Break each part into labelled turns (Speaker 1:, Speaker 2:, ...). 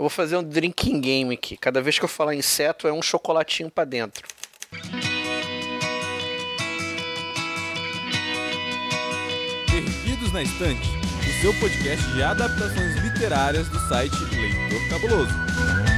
Speaker 1: Eu vou fazer um drinking game aqui. Cada vez que eu falar inseto, é um chocolatinho para dentro.
Speaker 2: Perdidos na Estante, o seu podcast de adaptações literárias do site Leitor Cabuloso.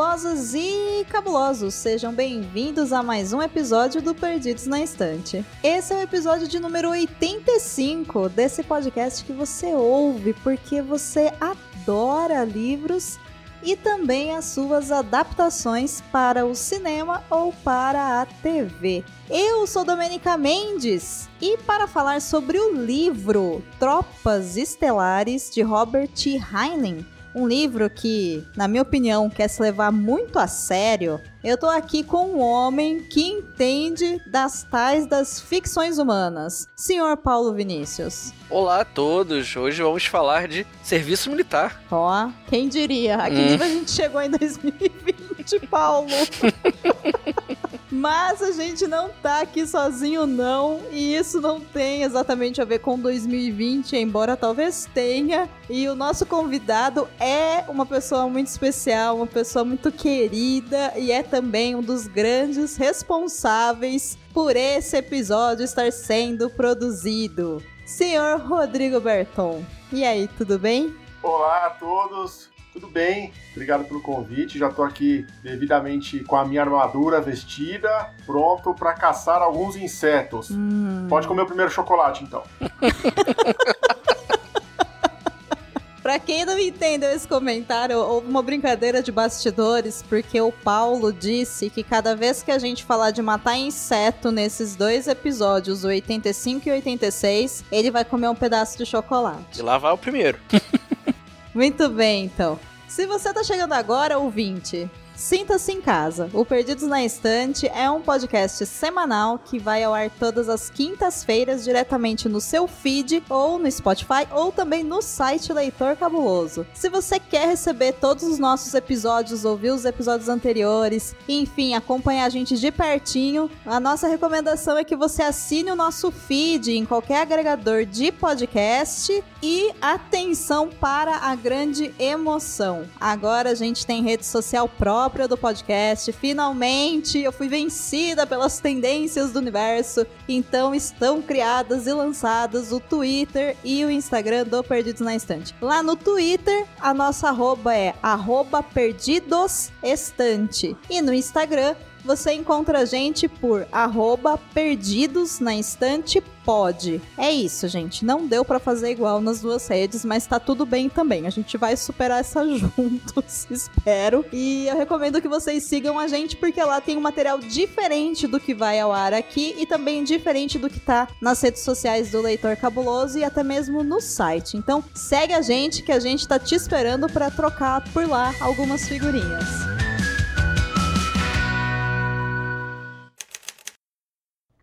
Speaker 3: Cabulosas e cabulosos! Sejam bem-vindos a mais um episódio do Perdidos na Estante. Esse é o episódio de número 85 desse podcast que você ouve porque você adora livros e também as suas adaptações para o cinema ou para a TV. Eu sou Domenica Mendes e para falar sobre o livro Tropas Estelares de Robert Heinlein, um livro que, na minha opinião, quer se levar muito a sério, eu tô aqui com um homem que entende das tais das ficções humanas, senhor Paulo Vinícius.
Speaker 1: Olá a todos, hoje vamos falar de serviço militar.
Speaker 3: Ó, quem diria? Aqui hum. a gente chegou em 2020, Paulo. Mas a gente não tá aqui sozinho, não. E isso não tem exatamente a ver com 2020, embora talvez tenha. E o nosso convidado é uma pessoa muito especial, uma pessoa muito querida e é também um dos grandes responsáveis por esse episódio estar sendo produzido. Senhor Rodrigo Berton. E aí, tudo bem?
Speaker 4: Olá a todos. Tudo bem, obrigado pelo convite. Já estou aqui devidamente com a minha armadura vestida, pronto para caçar alguns insetos. Hum. Pode comer o primeiro chocolate, então.
Speaker 3: Pra quem não entendeu esse comentário, houve uma brincadeira de bastidores, porque o Paulo disse que cada vez que a gente falar de matar inseto nesses dois episódios, o 85 e 86, ele vai comer um pedaço de chocolate.
Speaker 1: E lá vai o primeiro.
Speaker 3: Muito bem, então. Se você tá chegando agora, ouvinte, Sinta-se em casa. O Perdidos na Estante é um podcast semanal que vai ao ar todas as quintas-feiras diretamente no seu feed ou no Spotify ou também no site Leitor Cabuloso. Se você quer receber todos os nossos episódios, ouvir os episódios anteriores, enfim, acompanhar a gente de pertinho, a nossa recomendação é que você assine o nosso feed em qualquer agregador de podcast e atenção para a grande emoção. Agora a gente tem rede social própria própria do podcast. Finalmente eu fui vencida pelas tendências do universo. Então estão criadas e lançadas o Twitter e o Instagram do Perdidos na Estante. Lá no Twitter, a nossa arroba é arroba perdidosestante. E no Instagram, você encontra a gente por arroba perdidos na estante pode. É isso, gente. Não deu para fazer igual nas duas redes, mas tá tudo bem também. A gente vai superar essa juntos, espero. E eu recomendo que vocês sigam a gente porque lá tem um material diferente do que vai ao ar aqui e também diferente do que tá nas redes sociais do Leitor Cabuloso e até mesmo no site. Então, segue a gente que a gente tá te esperando para trocar por lá algumas figurinhas.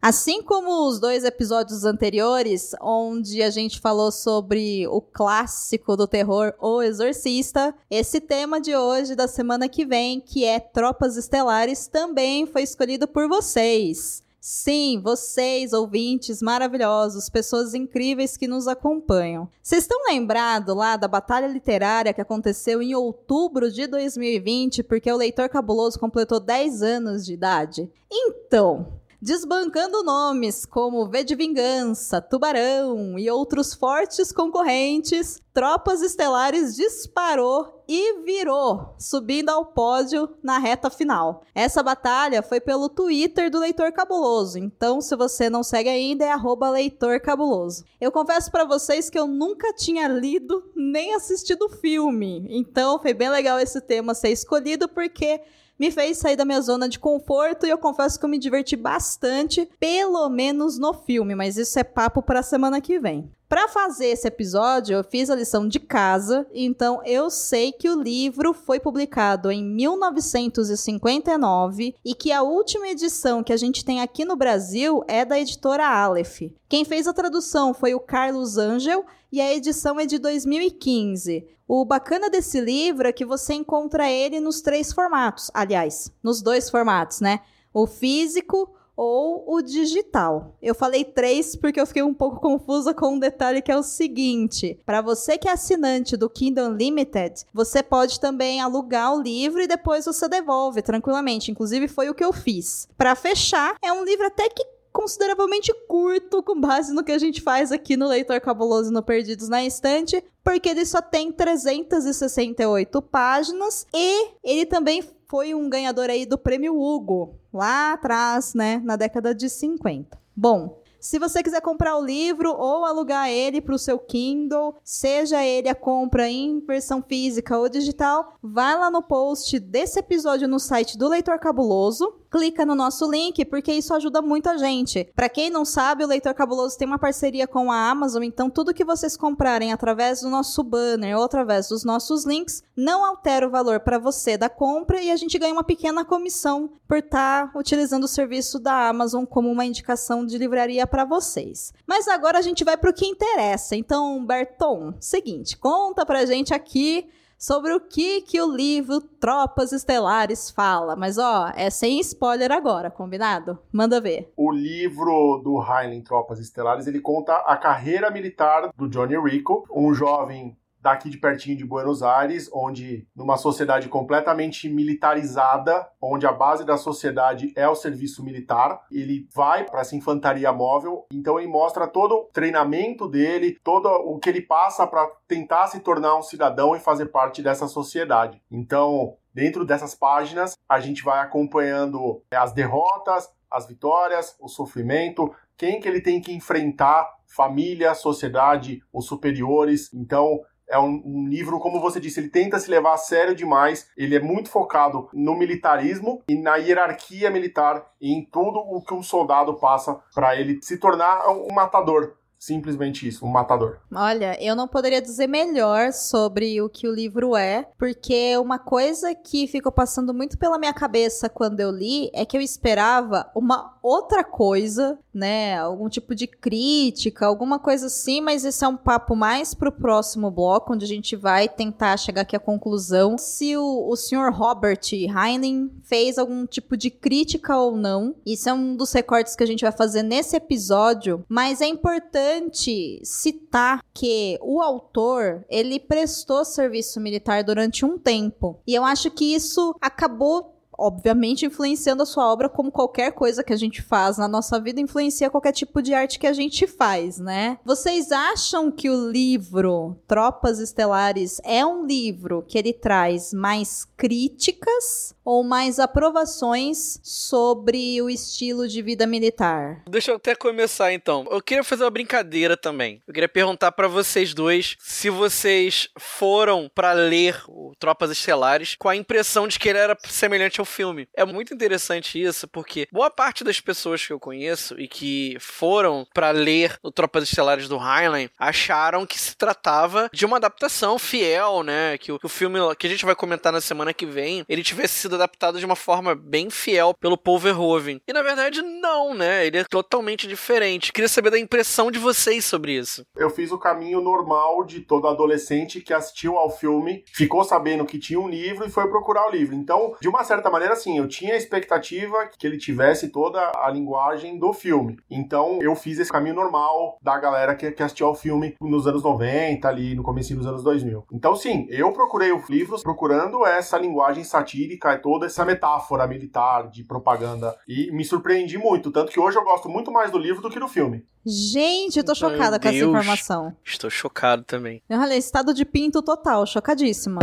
Speaker 3: Assim como os dois episódios anteriores, onde a gente falou sobre o clássico do terror O Exorcista, esse tema de hoje, da semana que vem, que é Tropas Estelares, também foi escolhido por vocês. Sim, vocês, ouvintes maravilhosos, pessoas incríveis que nos acompanham. Vocês estão lembrados lá da batalha literária que aconteceu em outubro de 2020, porque o leitor cabuloso completou 10 anos de idade? Então, desbancando nomes como V de Vingança, Tubarão e outros fortes concorrentes, Tropas Estelares disparou e virou, subindo ao pódio na reta final. Essa batalha foi pelo Twitter do Leitor Cabuloso, então se você não segue ainda é Leitor Cabuloso. Eu confesso para vocês que eu nunca tinha lido nem assistido o filme, então foi bem legal esse tema ser escolhido porque me fez sair da minha zona de conforto e eu confesso que eu me diverti bastante, pelo menos no filme, mas isso é papo para a semana que vem. Para fazer esse episódio, eu fiz a lição de casa, então eu sei que o livro foi publicado em 1959 e que a última edição que a gente tem aqui no Brasil é da editora Aleph. Quem fez a tradução foi o Carlos Angel e a edição é de 2015. O bacana desse livro é que você encontra ele nos três formatos, aliás, nos dois formatos, né? O físico, ou o digital. Eu falei três porque eu fiquei um pouco confusa com um detalhe que é o seguinte: para você que é assinante do Kindle Unlimited, você pode também alugar o livro e depois você devolve tranquilamente. Inclusive foi o que eu fiz. Para fechar, é um livro até que consideravelmente curto com base no que a gente faz aqui no Leitor Cabuloso no Perdidos na Estante, porque ele só tem 368 páginas e ele também foi um ganhador aí do prêmio Hugo, lá atrás, né, na década de 50. Bom, se você quiser comprar o livro ou alugar ele para o seu Kindle, seja ele a compra em versão física ou digital, vai lá no post desse episódio no site do Leitor Cabuloso clica no nosso link, porque isso ajuda muito a gente. Para quem não sabe, o Leitor Cabuloso tem uma parceria com a Amazon, então tudo que vocês comprarem através do nosso banner ou através dos nossos links não altera o valor para você da compra e a gente ganha uma pequena comissão por estar tá utilizando o serviço da Amazon como uma indicação de livraria para vocês. Mas agora a gente vai para o que interessa. Então, Berton, seguinte, conta pra gente aqui sobre o que que o livro Tropas Estelares fala. Mas ó, é sem spoiler agora, combinado? Manda ver.
Speaker 4: O livro do Heinlein Tropas Estelares, ele conta a carreira militar do Johnny Rico, um jovem daqui de pertinho de Buenos Aires, onde numa sociedade completamente militarizada, onde a base da sociedade é o serviço militar, ele vai para essa infantaria móvel, então ele mostra todo o treinamento dele, todo o que ele passa para tentar se tornar um cidadão e fazer parte dessa sociedade. Então, dentro dessas páginas, a gente vai acompanhando as derrotas, as vitórias, o sofrimento, quem que ele tem que enfrentar, família, sociedade, os superiores. Então, é um, um, livro, como você disse, ele tenta se levar a sério demais. Ele é muito focado no militarismo e na hierarquia militar e em tudo o que um soldado passa para ele se tornar um matador. Simplesmente isso, um matador.
Speaker 3: Olha, eu não poderia dizer melhor sobre o que o livro é, porque uma coisa que ficou passando muito pela minha cabeça quando eu li é que eu esperava uma outra coisa, né? Algum tipo de crítica, alguma coisa assim, mas esse é um papo mais pro próximo bloco, onde a gente vai tentar chegar aqui à conclusão se o, o senhor Robert Heinlein fez algum tipo de crítica ou não. Isso é um dos recortes que a gente vai fazer nesse episódio, mas é importante importante citar que o autor, ele prestou serviço militar durante um tempo. E eu acho que isso acabou obviamente influenciando a sua obra como qualquer coisa que a gente faz na nossa vida influencia qualquer tipo de arte que a gente faz, né? Vocês acham que o livro Tropas Estelares é um livro que ele traz mais críticas ou mais aprovações sobre o estilo de vida militar?
Speaker 1: Deixa eu até começar então. Eu queria fazer uma brincadeira também. Eu queria perguntar para vocês dois se vocês foram para ler o Tropas Estelares com a impressão de que ele era semelhante ao filme. É muito interessante isso, porque boa parte das pessoas que eu conheço e que foram para ler o Tropas Estelares do Heinlein acharam que se tratava de uma adaptação fiel, né? Que o, que o filme que a gente vai comentar na semana que vem, ele tivesse sido adaptado de uma forma bem fiel pelo Paul Verhoeven. E na verdade não, né? Ele é totalmente diferente. Queria saber da impressão de vocês sobre isso.
Speaker 4: Eu fiz o caminho normal de todo adolescente que assistiu ao filme, ficou sabendo que tinha um livro e foi procurar o livro. Então, de uma certa maneira, assim, eu tinha a expectativa que ele tivesse toda a linguagem do filme. Então, eu fiz esse caminho normal da galera que, que assistiu ao filme nos anos 90, ali no começo dos anos 2000. Então, sim, eu procurei os livros procurando essa linguagem satírica toda essa metáfora militar de propaganda. E me surpreendi muito, tanto que hoje eu gosto muito mais do livro do que do filme.
Speaker 3: Gente, eu tô chocada com essa informação.
Speaker 1: Estou chocado também.
Speaker 3: Olha, estado de pinto total, chocadíssima.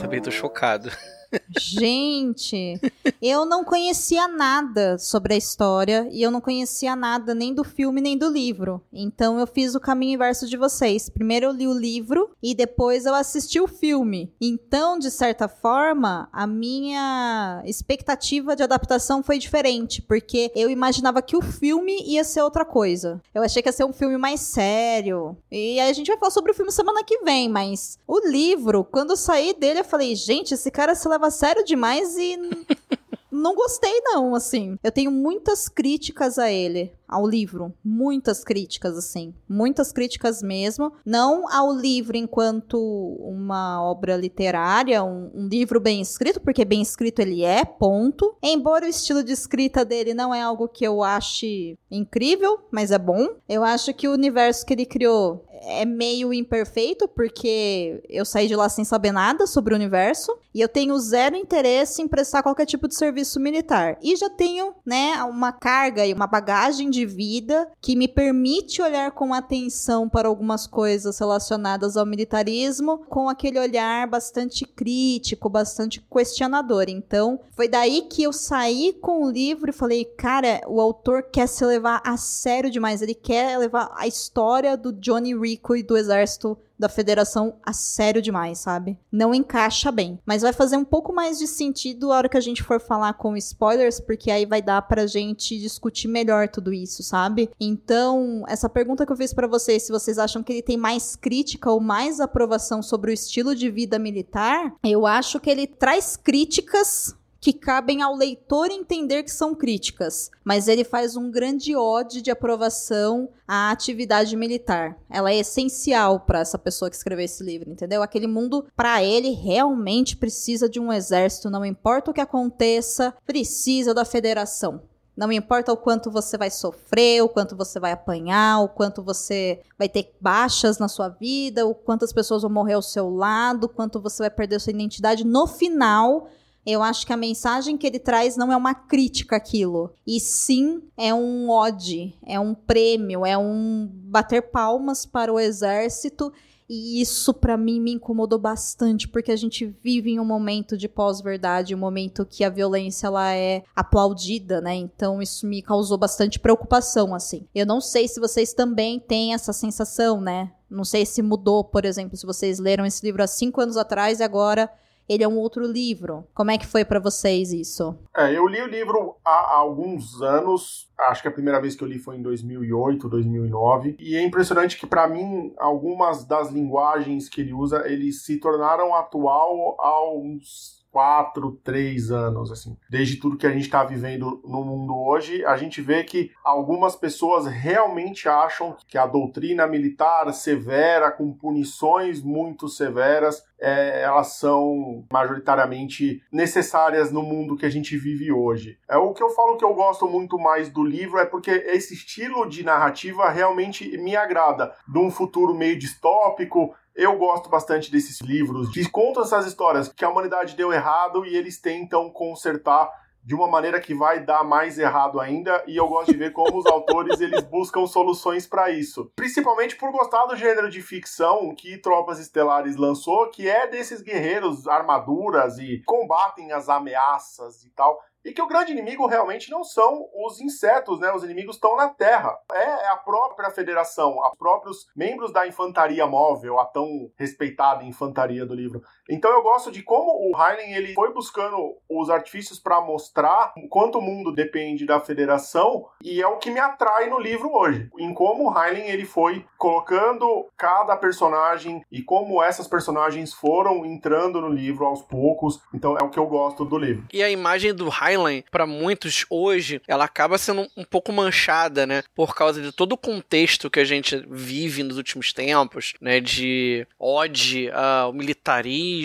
Speaker 1: Também tô chocado.
Speaker 3: Gente, eu não conhecia nada sobre a história e eu não conhecia nada nem do filme nem do livro. Então eu fiz o caminho inverso de vocês. Primeiro eu li o livro e depois eu assisti o filme. Então, de certa forma, a minha expectativa de adaptação foi diferente, porque eu imaginava que o filme ia ser outra coisa. Eu achei que ia ser um filme mais sério. E a gente vai falar sobre o filme semana que vem, mas o livro, quando eu saí dele, eu falei, gente, esse cara se leva a sério demais e não gostei não, assim. Eu tenho muitas críticas a ele ao livro. Muitas críticas, assim. Muitas críticas mesmo. Não ao livro enquanto uma obra literária, um, um, livro bem escrito, porque bem escrito ele é, ponto. Embora o estilo de escrita dele não é algo que eu ache incrível, mas é bom. Eu acho que o universo que ele criou é meio imperfeito, porque eu saí de lá sem saber nada sobre o universo. E eu tenho zero interesse em prestar qualquer tipo de serviço militar. E já tenho, né, uma carga e uma bagagem de vida que me permite olhar com atenção para algumas coisas relacionadas ao militarismo, com aquele olhar bastante crítico, bastante questionador. Então, foi daí que eu saí com o livro e falei, cara, o autor quer se levar a sério demais, ele quer levar a história do Johnny Rico e do exército da federação a sério demais, sabe? Não encaixa bem. Mas vai fazer um pouco mais de sentido a hora que a gente for falar com spoilers, porque aí vai dar pra gente discutir melhor tudo isso, sabe? Então, essa pergunta que eu fiz para vocês, se vocês acham que ele tem mais crítica ou mais aprovação sobre o estilo de vida militar, eu acho que ele traz críticas que cabem ao leitor entender que são críticas, mas ele faz um grande ode de aprovação à atividade militar. Ela é essencial para essa pessoa que escreveu esse livro, entendeu? Aquele mundo, para ele, realmente precisa de um exército, não importa o que aconteça, precisa da federação. Não importa o quanto você vai sofrer, o quanto você vai apanhar, o quanto você vai ter baixas na sua vida, o quantas pessoas vão morrer ao seu lado, o quanto você vai perder sua identidade. No final, eu acho que a mensagem que ele traz não é uma crítica àquilo, e sim é um ode, é um prêmio, é um bater palmas para o exército. E isso para mim me incomodou bastante, porque a gente vive em um momento de pós-verdade, um momento que a violência ela é aplaudida, né? Então isso me causou bastante preocupação, assim. Eu não sei se vocês também têm essa sensação, né? Não sei se mudou, por exemplo, se vocês leram esse livro há cinco anos atrás e agora ele é um outro livro. Como é que foi para vocês isso?
Speaker 4: É, eu li o livro há alguns anos. Acho que a primeira vez que eu li foi em 2008, 2009. E é impressionante que, para mim, algumas das linguagens que ele usa, eles se tornaram atual há uns quatro, três anos, assim. Desde tudo que a gente está vivendo no mundo hoje, a gente vê que algumas pessoas realmente acham que a doutrina militar severa, com punições muito severas, é, elas são majoritariamente necessárias no mundo que a gente vive hoje. É o que eu falo que eu gosto muito mais do livro é porque esse estilo de narrativa realmente me agrada, de um futuro meio distópico, eu gosto bastante desses livros que contam essas histórias que a humanidade deu errado e eles tentam consertar de uma maneira que vai dar mais errado ainda, e eu gosto de ver como os autores eles buscam soluções para isso. Principalmente por gostar do gênero de ficção que Tropas Estelares lançou, que é desses guerreiros armaduras e combatem as ameaças e tal e que o grande inimigo realmente não são os insetos, né? Os inimigos estão na Terra. É, é a própria federação, os próprios membros da infantaria móvel, a tão respeitada infantaria do livro. Então eu gosto de como o Heinlein ele foi buscando os artifícios para mostrar quanto o mundo depende da federação e é o que me atrai no livro hoje. Em como o Heinlein ele foi colocando cada personagem e como essas personagens foram entrando no livro aos poucos. Então é o que eu gosto do livro.
Speaker 1: E a imagem do Heinlein para muitos hoje, ela acaba sendo um pouco manchada, né, por causa de todo o contexto que a gente vive nos últimos tempos, né, de ode ao militarismo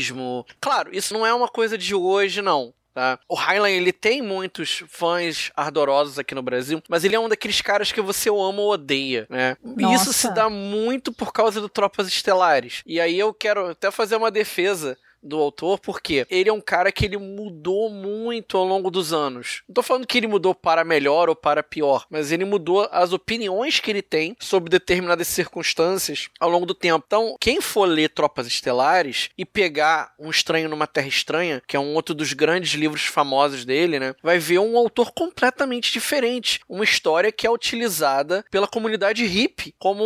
Speaker 1: Claro, isso não é uma coisa de hoje, não. Tá? O Highline ele tem muitos fãs ardorosos aqui no Brasil, mas ele é um daqueles caras que você ama ou odeia, né? E isso se dá muito por causa do Tropas Estelares. E aí eu quero até fazer uma defesa do autor, porque ele é um cara que ele mudou muito ao longo dos anos. Não tô falando que ele mudou para melhor ou para pior, mas ele mudou as opiniões que ele tem sobre determinadas circunstâncias ao longo do tempo. Então, quem for ler Tropas Estelares e pegar Um Estranho numa Terra Estranha, que é um outro dos grandes livros famosos dele, né, vai ver um autor completamente diferente, uma história que é utilizada pela comunidade hippie como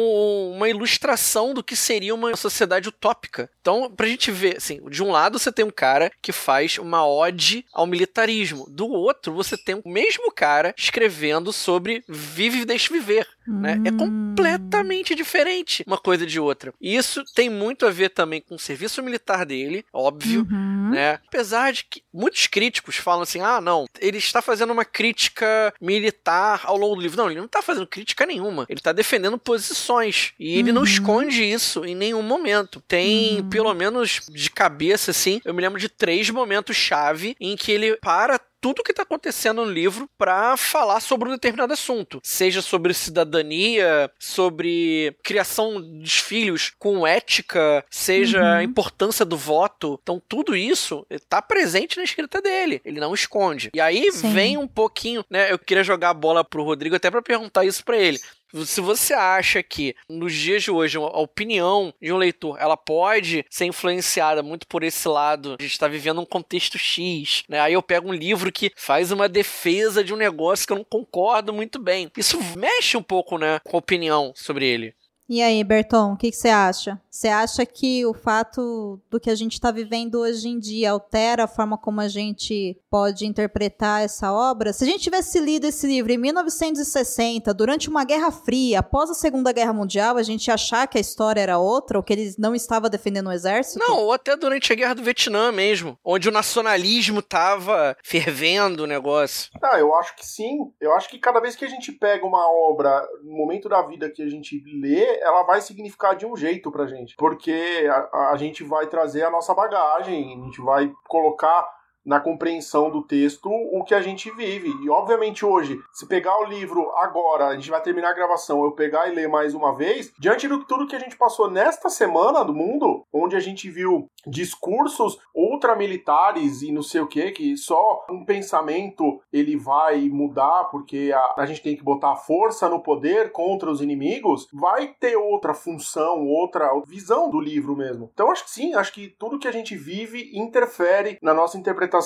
Speaker 1: uma ilustração do que seria uma sociedade utópica. Então, pra gente ver, assim, de um um lado você tem um cara que faz uma ode ao militarismo, do outro você tem o mesmo cara escrevendo sobre vive e deixe viver. Né? É completamente diferente uma coisa de outra. E isso tem muito a ver também com o serviço militar dele, óbvio,
Speaker 3: Uhum.
Speaker 1: né? Apesar de que muitos críticos falam assim: ah, não, ele está fazendo uma crítica militar ao longo do livro. Não, ele não está fazendo crítica nenhuma. Ele está defendendo posições. E ele não
Speaker 3: Uhum.
Speaker 1: esconde isso em nenhum momento. Tem,
Speaker 3: Uhum.
Speaker 1: pelo menos de cabeça, assim, eu me lembro de três momentos-chave em que ele para tudo que tá acontecendo no livro para falar sobre um determinado assunto, seja sobre cidadania, sobre criação dos filhos com ética, seja
Speaker 3: Uhum.
Speaker 1: a importância do voto. Então tudo isso tá presente na escrita dele, ele não esconde. E aí
Speaker 3: Sim.
Speaker 1: vem um pouquinho, né, eu queria jogar a bola pro Rodrigo até para perguntar isso para ele. Se você acha que nos dias de hoje a opinião de um leitor ela pode ser influenciada muito por esse lado, a gente está vivendo um contexto X, né? Aí eu pego um livro que faz uma defesa de um negócio que eu não concordo muito bem. Isso mexe um pouco, né, com a opinião sobre ele.
Speaker 3: E aí, Berton, o que você acha? Você acha que o fato do que a gente está vivendo hoje em dia altera a forma como a gente pode interpretar essa obra? Se a gente tivesse lido esse livro em 1960, durante uma Guerra Fria, após a Segunda Guerra Mundial, a gente ia achar que a história era outra, ou que ele não estava defendendo o exército?
Speaker 1: Não, ou até durante a Guerra do Vietnã mesmo, onde o nacionalismo tava fervendo o negócio.
Speaker 4: Ah, eu acho que sim. Eu acho que cada vez que a gente pega uma obra, no momento da vida que a gente lê, ela vai significar de um jeito pra gente. Porque a, a gente vai trazer a nossa bagagem, a gente vai colocar na compreensão do texto o que a gente vive. E obviamente hoje, se pegar o livro agora, a gente vai terminar a gravação, eu pegar e ler mais uma vez, diante de tudo que a gente passou nesta semana do mundo, onde a gente viu discursos ultramilitares e não sei o que, que só um pensamento ele vai mudar porque a, a gente tem que botar força no poder contra os inimigos, vai ter outra função, outra visão do livro mesmo. Então acho que sim, acho que tudo que a gente vive interfere na nossa interpretação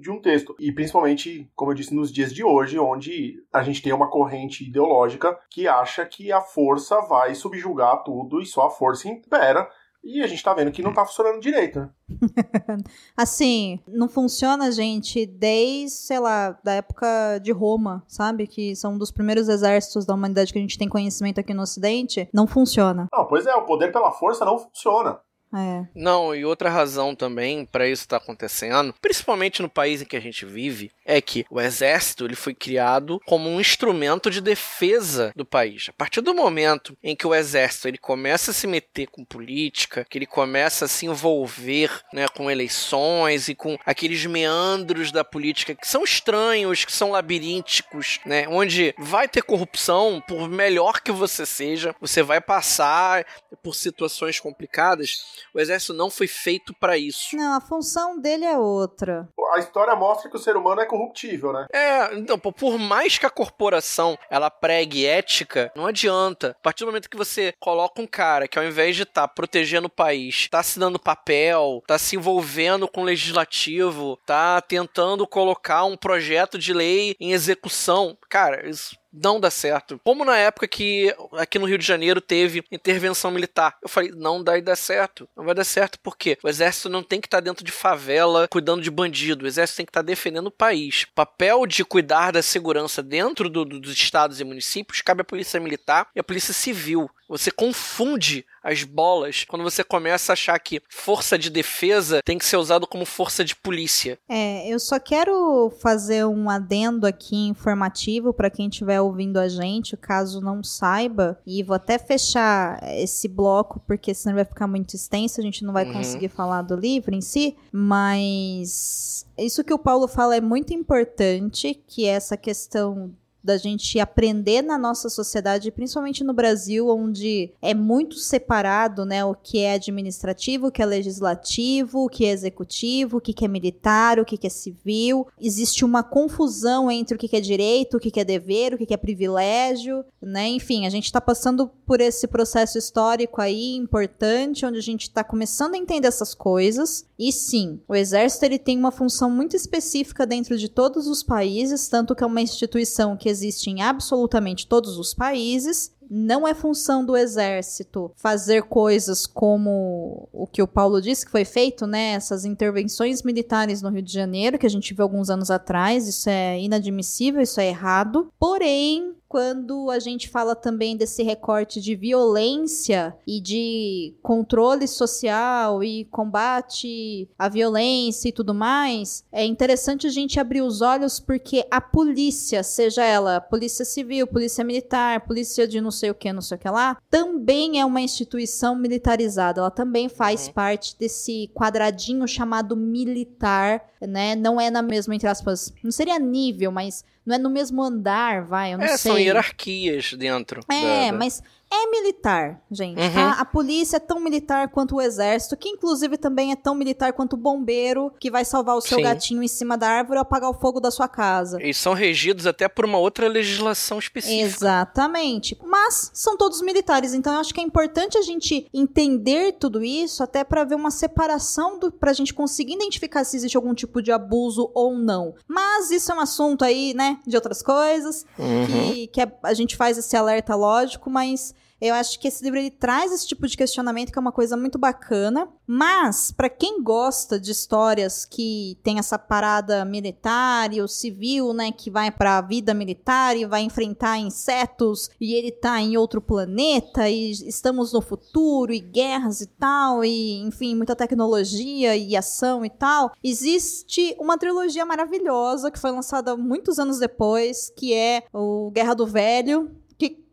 Speaker 4: de um texto. E principalmente, como eu disse, nos dias de hoje, onde a gente tem uma corrente ideológica que acha que a força vai subjugar tudo e só a força impera. E a gente tá vendo que não tá funcionando direito, né?
Speaker 3: Assim, não funciona, gente, desde, sei lá, da época de Roma, sabe? Que são um dos primeiros exércitos da humanidade que a gente tem conhecimento aqui no Ocidente. Não funciona.
Speaker 4: Não, pois é, o poder pela força não funciona.
Speaker 3: É.
Speaker 1: Não, e outra razão também para isso estar acontecendo, principalmente no país em que a gente vive, é que o exército ele foi criado como um instrumento de defesa do país. A partir do momento em que o exército ele começa a se meter com política, que ele começa a se envolver né, com eleições e com aqueles meandros da política que são estranhos, que são labirínticos, né, onde vai ter corrupção, por melhor que você seja, você vai passar por situações complicadas. O exército não foi feito para isso.
Speaker 3: Não, a função dele é outra.
Speaker 4: A história mostra que o ser humano é corruptível, né?
Speaker 1: É, então, por mais que a corporação ela pregue ética, não adianta. A partir do momento que você coloca um cara que ao invés de estar tá protegendo o país, tá assinando papel, tá se envolvendo com o legislativo, tá tentando colocar um projeto de lei em execução, cara, isso não dá certo. Como na época que aqui no Rio de Janeiro teve intervenção militar. Eu falei, não vai dar certo. Não vai dar certo porque o exército não tem que estar dentro de favela cuidando de bandido. O exército tem que estar defendendo o país. O papel de cuidar da segurança dentro do, do, dos estados e municípios cabe à polícia militar e à polícia civil. Você confunde as bolas quando você começa a achar que força de defesa tem que ser usado como força de polícia.
Speaker 3: É, eu só quero fazer um adendo aqui informativo para quem estiver ouvindo a gente, caso não saiba, e vou até fechar esse bloco porque senão vai ficar muito extenso, a gente não vai
Speaker 1: Uhum.
Speaker 3: conseguir falar do livro em si, mas isso que o Paulo fala é muito importante, que é essa questão da gente aprender na nossa sociedade, principalmente no Brasil, onde é muito separado, né, o que é administrativo, o que é legislativo, o que é executivo, o que é militar, o que é civil. Existe uma confusão entre o que é direito, o que é dever, o que é privilégio, né? Enfim, a gente está passando por esse processo histórico aí importante, onde a gente está começando a entender essas coisas. E sim, o exército ele tem uma função muito específica dentro de todos os países, tanto que é uma instituição que existe em absolutamente todos os países. Não é função do exército fazer coisas como o que o Paulo disse que foi feito, né? Essas intervenções militares no Rio de Janeiro, que a gente viu alguns anos atrás. Isso é inadmissível, isso é errado. Porém, quando a gente fala também desse recorte de violência e de controle social e combate à violência e tudo mais, é interessante a gente abrir os olhos porque a polícia, seja ela polícia civil, polícia militar, polícia de não sei o que, não sei o que lá, também é uma instituição militarizada. Ela também faz uhum. parte desse quadradinho chamado militar, né? Não é na mesma, entre aspas, não seria nível, mas não é no mesmo andar, vai, eu não
Speaker 1: é,
Speaker 3: sei.
Speaker 1: São hierarquias dentro.
Speaker 3: É, da, mas é militar, gente. Uhum. Tá? A polícia é tão militar quanto o exército, que inclusive também é tão militar quanto o bombeiro que vai salvar o seu Sim. gatinho em cima da árvore ou apagar o fogo da sua casa.
Speaker 1: Eles são regidos até por uma outra legislação específica.
Speaker 3: Exatamente. Mas são todos militares, então eu acho que é importante a gente entender tudo isso até para ver uma separação do pra gente conseguir identificar se existe algum tipo de abuso ou não. Mas isso é um assunto aí, né, de outras coisas, uhum. que, que é, a gente faz esse alerta lógico, mas eu acho que esse livro ele traz esse tipo de questionamento que é uma coisa muito bacana, mas para quem gosta de histórias que tem essa parada militar e o civil, né, que vai para a vida militar e vai enfrentar insetos e ele tá em outro planeta e estamos no futuro e guerras e tal e enfim, muita tecnologia e ação e tal, existe uma trilogia maravilhosa que foi lançada muitos anos depois, que é o Guerra do Velho,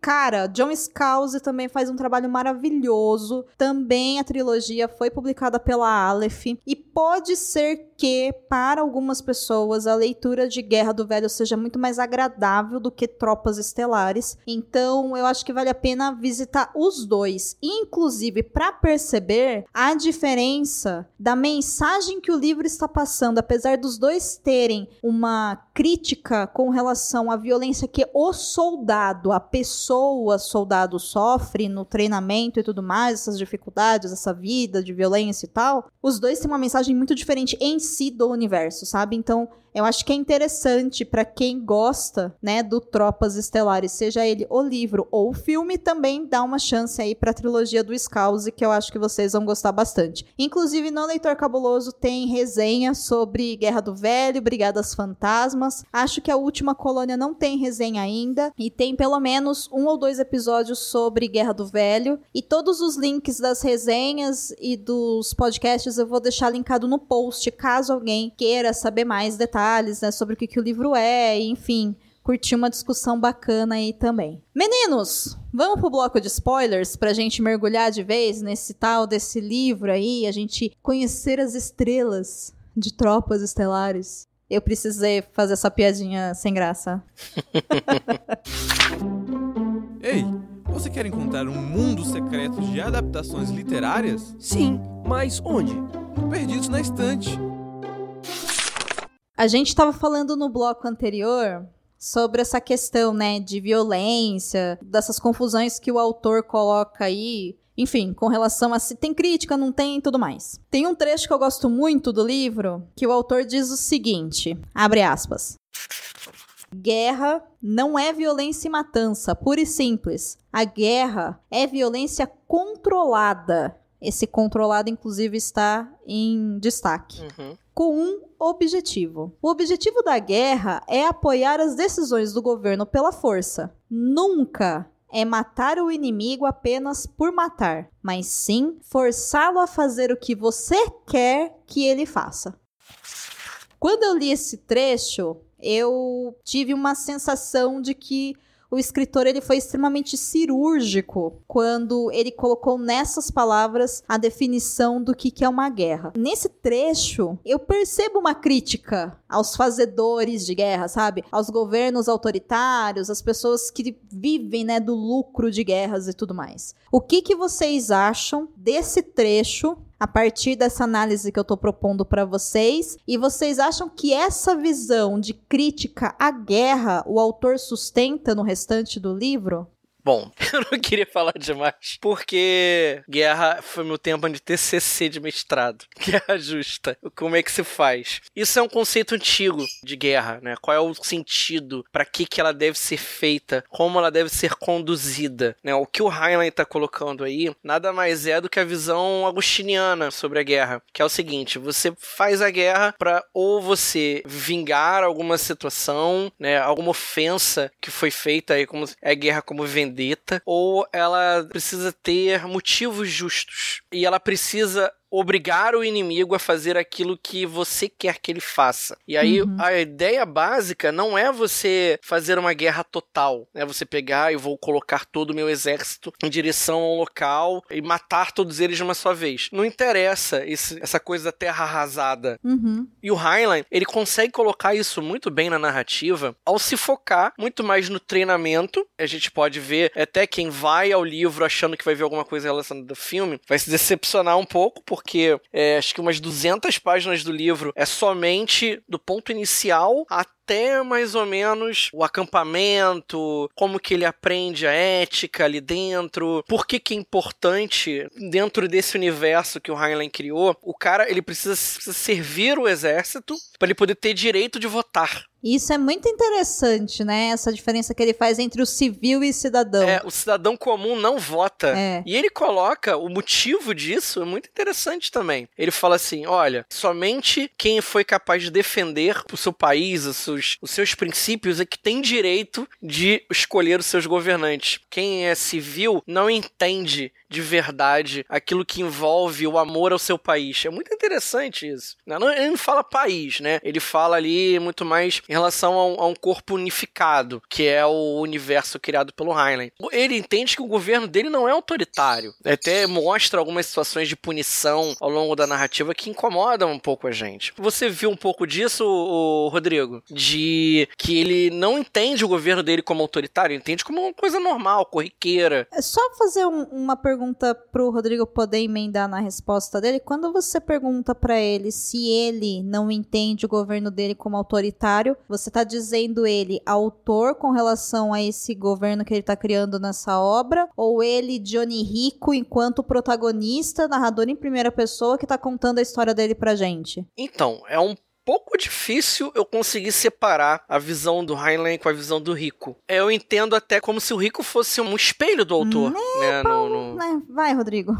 Speaker 3: Cara, John Scalzi também faz um trabalho maravilhoso. Também a trilogia foi publicada pela Aleph. E pode ser que, para algumas pessoas, a leitura de Guerra do Velho seja muito mais agradável do que Tropas Estelares. Então, eu acho que vale a pena visitar os dois. Inclusive, para perceber a diferença da mensagem que o livro está passando, apesar dos dois terem uma crítica com relação à violência que o soldado, a pessoa, soldado, sofre no treinamento e tudo mais, essas dificuldades, essa vida de violência e tal, os dois têm uma mensagem muito diferente em si do universo, sabe? Então, eu acho que é interessante para quem gosta, né, do Tropas Estelares, seja ele o livro ou o filme, também dá uma chance aí para a trilogia do Scouse, que eu acho que vocês vão gostar bastante. Inclusive no Leitor Cabuloso tem resenha sobre Guerra do Velho, Brigadas Fantasmas. Acho que a última colônia não tem resenha ainda e tem pelo menos um ou dois episódios sobre Guerra do Velho e todos os links das resenhas e dos podcasts eu vou deixar linkado no post, caso alguém queira saber mais detalhes detalhes, né, sobre o que, que o livro é, e, enfim, curtir uma discussão bacana aí também. Meninos, vamos pro bloco de spoilers pra gente mergulhar de vez nesse tal desse livro aí, a gente conhecer as estrelas de tropas estelares. Eu precisei fazer essa piadinha sem graça.
Speaker 2: Ei, você quer encontrar um mundo secreto de adaptações literárias?
Speaker 5: Sim, mas onde?
Speaker 2: Perdidos na Estante
Speaker 3: a gente estava falando no bloco anterior sobre essa questão, né, de violência, dessas confusões que o autor coloca aí, enfim, com relação a se tem crítica, não tem e tudo mais. Tem um trecho que eu gosto muito do livro, que o autor diz o seguinte, abre aspas: Guerra não é violência e matança, pura e simples. A guerra é violência controlada. Esse controlado, inclusive, está em destaque. Uhum com um objetivo. O objetivo da guerra é apoiar as decisões do governo pela força. Nunca é matar o inimigo apenas por matar, mas sim forçá-lo a fazer o que você quer que ele faça. Quando eu li esse trecho, eu tive uma sensação de que o escritor ele foi extremamente cirúrgico quando ele colocou nessas palavras a definição do que, é uma guerra. Nesse trecho, eu percebo uma crítica aos fazedores de guerra, sabe? Aos governos autoritários, às pessoas que vivem, né, do lucro de guerras e tudo mais. O que, que vocês acham desse trecho a partir dessa análise que eu estou propondo para vocês. E vocês acham que essa visão de crítica à guerra o autor sustenta no restante do livro?
Speaker 1: Bom, eu não queria falar demais, porque guerra foi meu tempo de TCC de mestrado. Guerra justa. Como é que se faz? Isso é um conceito antigo de guerra, né? Qual é o sentido? Para que que ela deve ser feita? Como ela deve ser conduzida? Né? O que o Heinlein está colocando aí nada mais é do que a visão agustiniana sobre a guerra, que é o seguinte: você faz a guerra para ou você vingar alguma situação, né? Alguma ofensa que foi feita aí como é guerra como vendetta, ou ela precisa ter motivos justos e ela precisa obrigar o inimigo a fazer aquilo que você quer que ele faça. E aí uhum. a ideia básica não é você fazer uma guerra total, né? Você pegar e vou colocar todo o meu exército em direção a um local e matar todos eles de uma só vez. Não interessa esse, essa coisa da terra arrasada.
Speaker 3: Uhum.
Speaker 1: E o Heinlein, ele consegue colocar isso muito bem na narrativa ao se focar muito mais no treinamento. A gente pode ver até quem vai ao livro achando que vai ver alguma coisa relacionada ao filme, vai se decepcionar um pouco, porque é, acho que umas 200 páginas do livro é somente do ponto inicial até até mais ou menos o acampamento, como que ele aprende a ética ali dentro, por que que é importante dentro desse universo que o Heinlein criou, o cara ele precisa, precisa servir o exército para ele poder ter direito de votar.
Speaker 3: Isso é muito interessante, né? Essa diferença que ele faz entre o civil e o cidadão.
Speaker 1: É, o cidadão comum não vota. É. E ele coloca o motivo disso, é muito interessante também. Ele fala assim: olha, somente quem foi capaz de defender o seu país, os seus seus, os seus princípios é que tem direito de escolher os seus governantes. Quem é civil não entende de verdade aquilo que envolve o amor ao seu país. É muito interessante isso. Ele não fala país, né? Ele fala ali muito mais em relação a um, a um corpo unificado, que é o universo criado pelo Heinlein. Ele entende que o governo dele não é autoritário. Até mostra algumas situações de punição ao longo da narrativa que incomodam um pouco a gente. Você viu um pouco disso, Rodrigo? De que ele não entende o governo dele como autoritário, entende como uma coisa normal, corriqueira.
Speaker 3: É só fazer um, uma pergunta pergunta pro Rodrigo poder emendar na resposta dele. Quando você pergunta para ele se ele não entende o governo dele como autoritário, você tá dizendo ele autor com relação a esse governo que ele tá criando nessa obra? Ou ele, Johnny Rico, enquanto protagonista, narrador em primeira pessoa, que tá contando a história dele pra gente?
Speaker 1: Então, é um pouco difícil eu conseguir separar a visão do Heinlein com a visão do Rico. Eu entendo até como se o Rico fosse um espelho do autor. né,
Speaker 3: no, no... Né, vai, Rodrigo.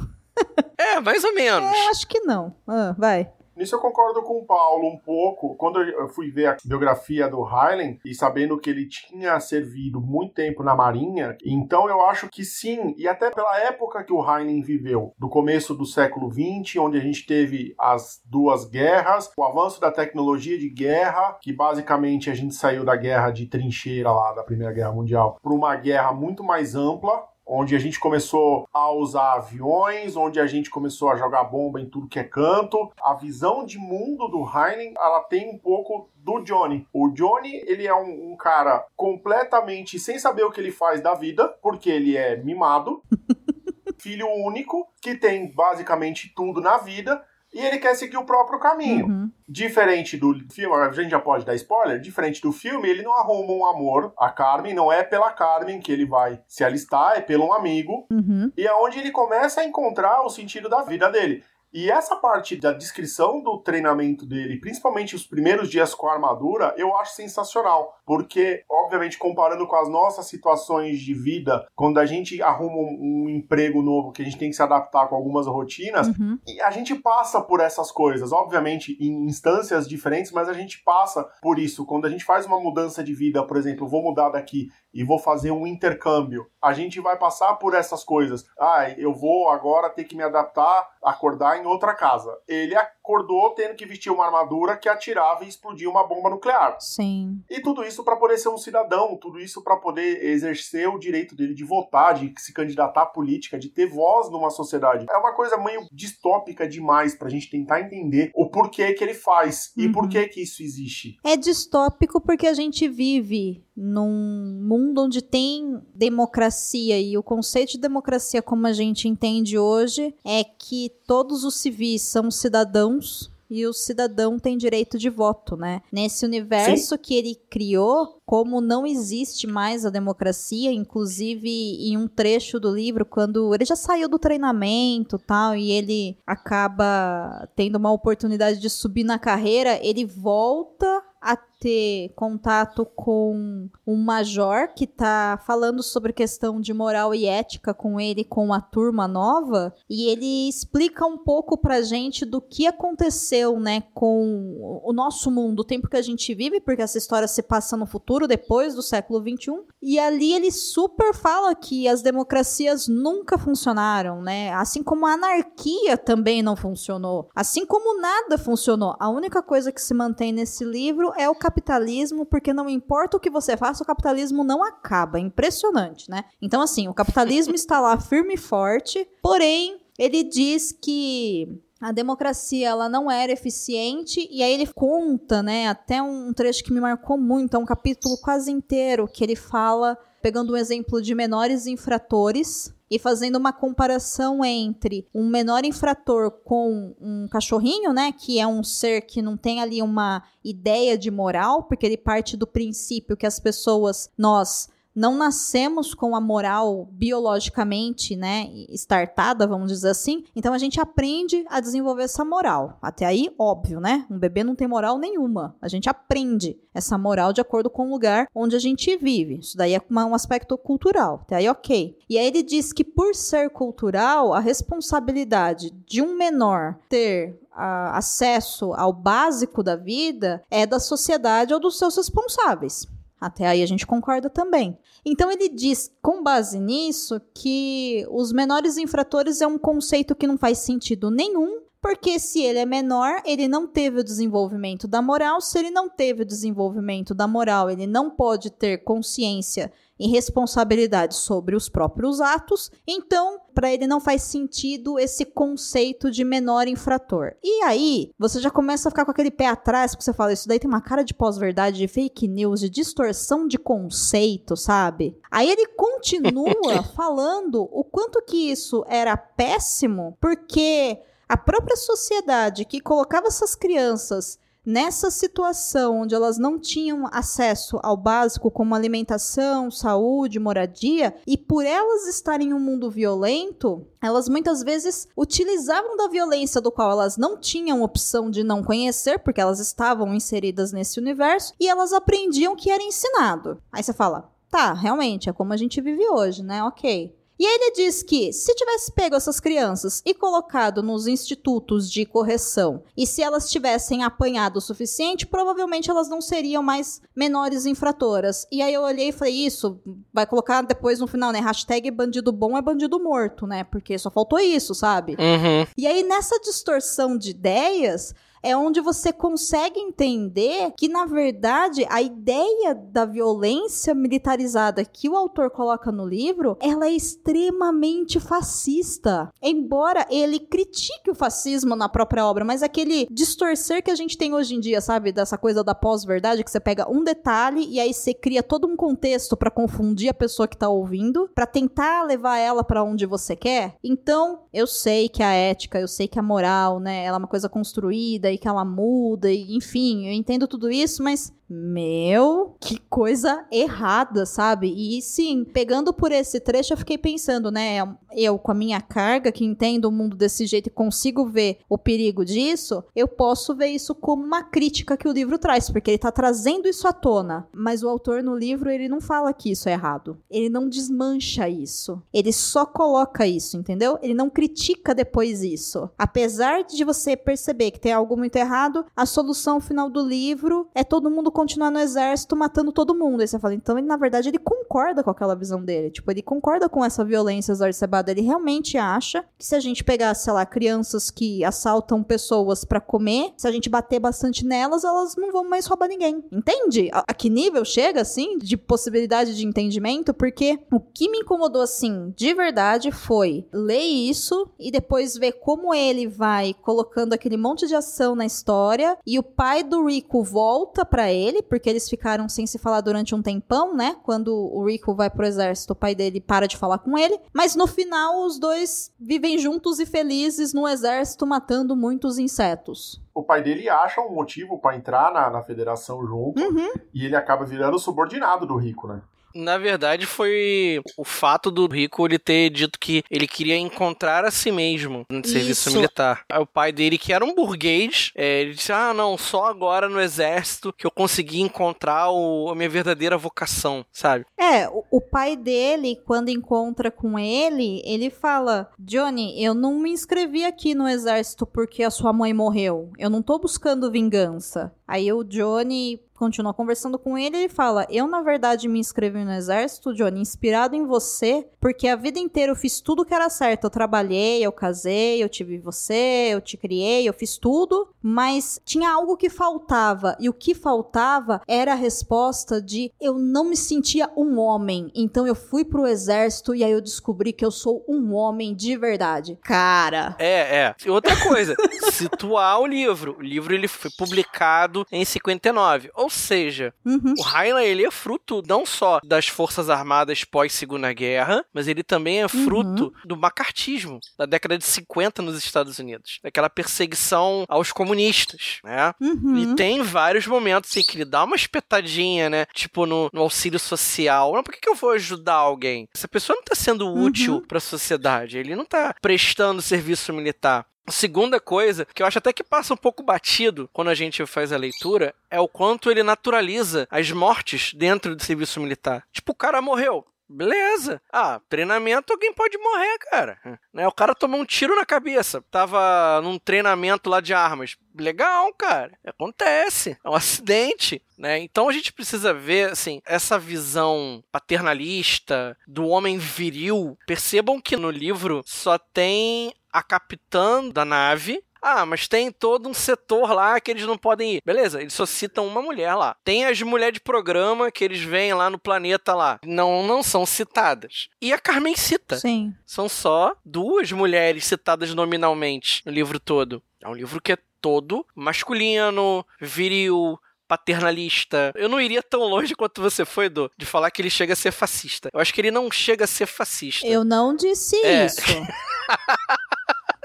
Speaker 1: é, mais ou menos.
Speaker 3: É, eu acho que não. Ah, vai.
Speaker 4: Nisso eu concordo com o Paulo um pouco. Quando eu fui ver a biografia do Highland e sabendo que ele tinha servido muito tempo na Marinha, então eu acho que sim, e até pela época que o Highland viveu, do começo do século XX, onde a gente teve as duas guerras, o avanço da tecnologia de guerra, que basicamente a gente saiu da guerra de trincheira lá da Primeira Guerra Mundial para uma guerra muito mais ampla, onde a gente começou a usar aviões, onde a gente começou a jogar bomba em tudo que é canto. A visão de mundo do Heinlein, ela tem um pouco do Johnny. O Johnny, ele é um, um, cara completamente sem saber o que ele faz da vida, porque ele é mimado, filho único, que tem basicamente tudo na vida, e ele quer seguir o próprio caminho. Uhum. Diferente do filme, a gente já pode dar spoiler, diferente do filme, ele não arruma um amor a Carmen, não é pela Carmen que ele vai se alistar, é pelo um amigo.
Speaker 3: Uhum.
Speaker 4: E é onde ele começa a encontrar o sentido da vida dele. E essa parte da descrição do treinamento dele, principalmente os primeiros dias com a armadura, eu acho sensacional. Porque, obviamente, comparando com as nossas situações de vida, quando a gente arruma um, um emprego novo que a gente tem que se adaptar com algumas rotinas,
Speaker 3: uhum.
Speaker 4: a gente passa por essas coisas, obviamente, em instâncias diferentes, mas a gente passa por isso. Quando a gente faz uma mudança de vida, por exemplo, vou mudar daqui e vou fazer um intercâmbio, a gente vai passar por essas coisas. Ah, eu vou agora ter que me adaptar, acordar em outra casa. Ele acordou tendo que vestir uma armadura que atirava e explodia uma bomba nuclear.
Speaker 3: Sim.
Speaker 4: E tudo isso para poder ser um cidadão, tudo isso para poder exercer o direito dele de votar, de se candidatar à política, de ter voz numa sociedade. É uma coisa meio distópica demais pra gente tentar entender o porquê que ele faz uhum. e por que que isso existe.
Speaker 3: É distópico porque a gente vive num mundo onde tem democracia e o conceito de democracia como a gente entende hoje é que todos os civis são cidadãos e o cidadão tem direito de voto, né? Nesse universo Sim. que ele criou, como não existe mais a democracia, inclusive em um trecho do livro, quando ele já saiu do treinamento tal, e ele acaba tendo uma oportunidade de subir na carreira, ele volta a ter contato com um major que tá falando sobre questão de moral e ética com ele, com a turma nova, e ele explica um pouco pra gente do que aconteceu, né, com o nosso mundo, o tempo que a gente vive, porque essa história se passa no futuro, depois do século XXI, e ali ele super fala que as democracias nunca funcionaram, né, assim como a anarquia também não funcionou, assim como nada funcionou. A única coisa que se mantém nesse livro é o capitalismo, porque não importa o que você faça, o capitalismo não acaba. É impressionante, né? Então, assim, o capitalismo está lá firme e forte, porém, ele diz que a democracia ela não era eficiente e aí ele conta, né, até um trecho que me marcou muito, é um capítulo quase inteiro que ele fala pegando um exemplo de menores infratores e fazendo uma comparação entre um menor infrator com um cachorrinho, né, que é um ser que não tem ali uma ideia de moral, porque ele parte do princípio que as pessoas, nós não nascemos com a moral biologicamente, né, startada, vamos dizer assim. Então a gente aprende a desenvolver essa moral. Até aí, óbvio, né? Um bebê não tem moral nenhuma. A gente aprende essa moral de acordo com o lugar onde a gente vive. Isso daí é um aspecto cultural. Até aí, ok. E aí ele diz que por ser cultural, a responsabilidade de um menor ter a, acesso ao básico da vida é da sociedade ou dos seus responsáveis. Até aí a gente concorda também. Então ele diz, com base nisso, que os menores infratores é um conceito que não faz sentido nenhum, porque se ele é menor, ele não teve o desenvolvimento da moral. Se ele não teve o desenvolvimento da moral, ele não pode ter consciência e responsabilidade sobre os próprios atos, então para ele não faz sentido esse conceito de menor infrator. E aí, você já começa a ficar com aquele pé atrás, porque você fala, isso daí tem uma cara de pós-verdade, de fake news, de distorção de conceito, sabe? Aí ele continua falando o quanto que isso era péssimo, porque a própria sociedade que colocava essas crianças Nessa situação onde elas não tinham acesso ao básico como alimentação, saúde, moradia, e por elas estarem em um mundo violento, elas muitas vezes utilizavam da violência do qual elas não tinham opção de não conhecer, porque elas estavam inseridas nesse universo, e elas aprendiam o que era ensinado. Aí você fala, tá, realmente, é como a gente vive hoje, né? Ok. E ele diz que se tivesse pego essas crianças e colocado nos institutos de correção, e se elas tivessem apanhado o suficiente, provavelmente elas não seriam mais menores infratoras. E aí eu olhei e falei, isso, vai colocar depois no final, né? Hashtag bandido bom é bandido morto, né? Porque só faltou isso, sabe?
Speaker 1: Uhum.
Speaker 3: E aí nessa distorção de ideias, é onde você consegue entender que, na verdade, a ideia da violência militarizada que o autor coloca no livro, ela é extremamente fascista. Embora ele critique o fascismo na própria obra, mas aquele distorcer que a gente tem hoje em dia, sabe? Dessa coisa da pós-verdade, que você pega um detalhe e aí você cria todo um contexto para confundir a pessoa que tá ouvindo, para tentar levar ela para onde você quer. Então, eu sei que a ética, eu sei que a moral, né, ela é uma coisa construída e que ela muda, e enfim, eu entendo tudo isso, mas meu, que coisa errada, sabe? E sim, pegando por esse trecho, eu fiquei pensando, né? Eu, com a minha carga, que entendo o mundo desse jeito e consigo ver o perigo disso, eu posso ver isso como uma crítica que o livro traz, porque ele tá trazendo isso à tona. Mas o autor no livro, ele não fala que isso é errado. Ele não desmancha isso. Ele só coloca isso, entendeu? Ele não critica depois isso. Apesar de você perceber que tem algo muito errado, a solução final do livro é todo mundo continuar no exército matando todo mundo. Aí você fala, então ele, na verdade, ele concorda com aquela visão dele. Tipo, ele concorda com essa violência exacerbada. Ele realmente acha que se a gente pegar, sei lá, crianças que assaltam pessoas para comer, se a gente bater bastante nelas, elas não vão mais roubar ninguém. Entende? A, a que nível chega, assim, de possibilidade de entendimento? Porque o que me incomodou, assim, de verdade, foi ler isso e depois ver como ele vai colocando aquele monte de ação na história e o pai do Rico volta para ele porque eles ficaram sem se falar durante um tempão, né? Quando o o Rico vai pro exército, o pai dele para de falar com ele, mas no final os dois vivem juntos e felizes no exército matando muitos insetos
Speaker 4: o pai dele acha um motivo para entrar na, na federação junto
Speaker 3: uhum.
Speaker 4: e ele acaba virando subordinado do rico, né?
Speaker 1: Na verdade, foi o fato do Rico ele ter dito que ele queria encontrar a si mesmo no serviço
Speaker 3: Isso.
Speaker 1: militar. Aí o pai dele, que era um burguês, é, ele disse: Ah, não, só agora no exército que eu consegui encontrar o, a minha verdadeira vocação, sabe?
Speaker 3: É, o, o pai dele, quando encontra com ele, ele fala: Johnny, eu não me inscrevi aqui no exército porque a sua mãe morreu. Eu não tô buscando vingança. Aí o Johnny continua conversando com ele e ele fala: Eu, na verdade, me inscrevi no exército, Johnny, inspirado em você, porque a vida inteira eu fiz tudo que era certo. Eu trabalhei, eu casei, eu tive você, eu te criei, eu fiz tudo, mas tinha algo que faltava. E o que faltava era a resposta de eu não me sentia um homem. Então eu fui pro exército e aí eu descobri que eu sou um homem de verdade. Cara.
Speaker 1: É, é. E outra coisa, situar o livro. O livro ele foi publicado em 59. Ou seja,
Speaker 3: Uhum.
Speaker 1: o Heinlein ele é fruto não só das forças armadas pós Segunda Guerra, mas ele também é fruto do macartismo da década de 50 nos Estados Unidos, daquela perseguição aos comunistas, né?
Speaker 3: Uhum.
Speaker 1: E tem vários momentos em que ele dá uma espetadinha, né? Tipo no, no auxílio social. Não, por que, que eu vou ajudar alguém? Essa pessoa não tá sendo útil pra sociedade. Ele não tá prestando serviço militar. Segunda coisa, que eu acho até que passa um pouco batido quando a gente faz a leitura, é o quanto ele naturaliza as mortes dentro do serviço militar. Tipo, o cara morreu. Beleza. Ah, treinamento alguém pode morrer, cara. Né? O cara tomou um tiro na cabeça. Tava num treinamento lá de armas. Legal, cara. Acontece. É um acidente. Né? Então a gente precisa ver assim, essa visão paternalista do homem viril. Percebam que no livro só tem a capitã da nave. Ah, mas tem todo um setor lá que eles não podem ir. Beleza, eles só citam uma mulher lá. Tem as mulheres de programa que eles veem lá no planeta lá. Não, não são citadas. E a Carmen cita.
Speaker 3: Sim.
Speaker 1: São só duas mulheres citadas nominalmente no livro todo. É um livro que é todo masculino, viril, paternalista. Eu não iria tão longe quanto você foi, Dô, de falar que ele chega a ser fascista. Eu acho que ele não chega a ser fascista.
Speaker 3: Eu não disse
Speaker 1: É.
Speaker 3: isso.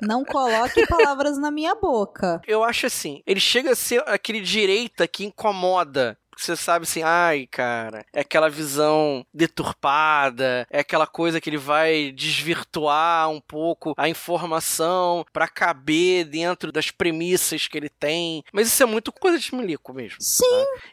Speaker 3: Não coloque palavras na minha boca.
Speaker 1: Eu acho assim, ele chega a ser aquele direita que incomoda. Você sabe assim, ai, cara, é aquela visão deturpada, é aquela coisa que ele vai desvirtuar um pouco a informação pra caber dentro das premissas que ele tem. Mas isso é muito coisa de milico mesmo.
Speaker 3: Sim,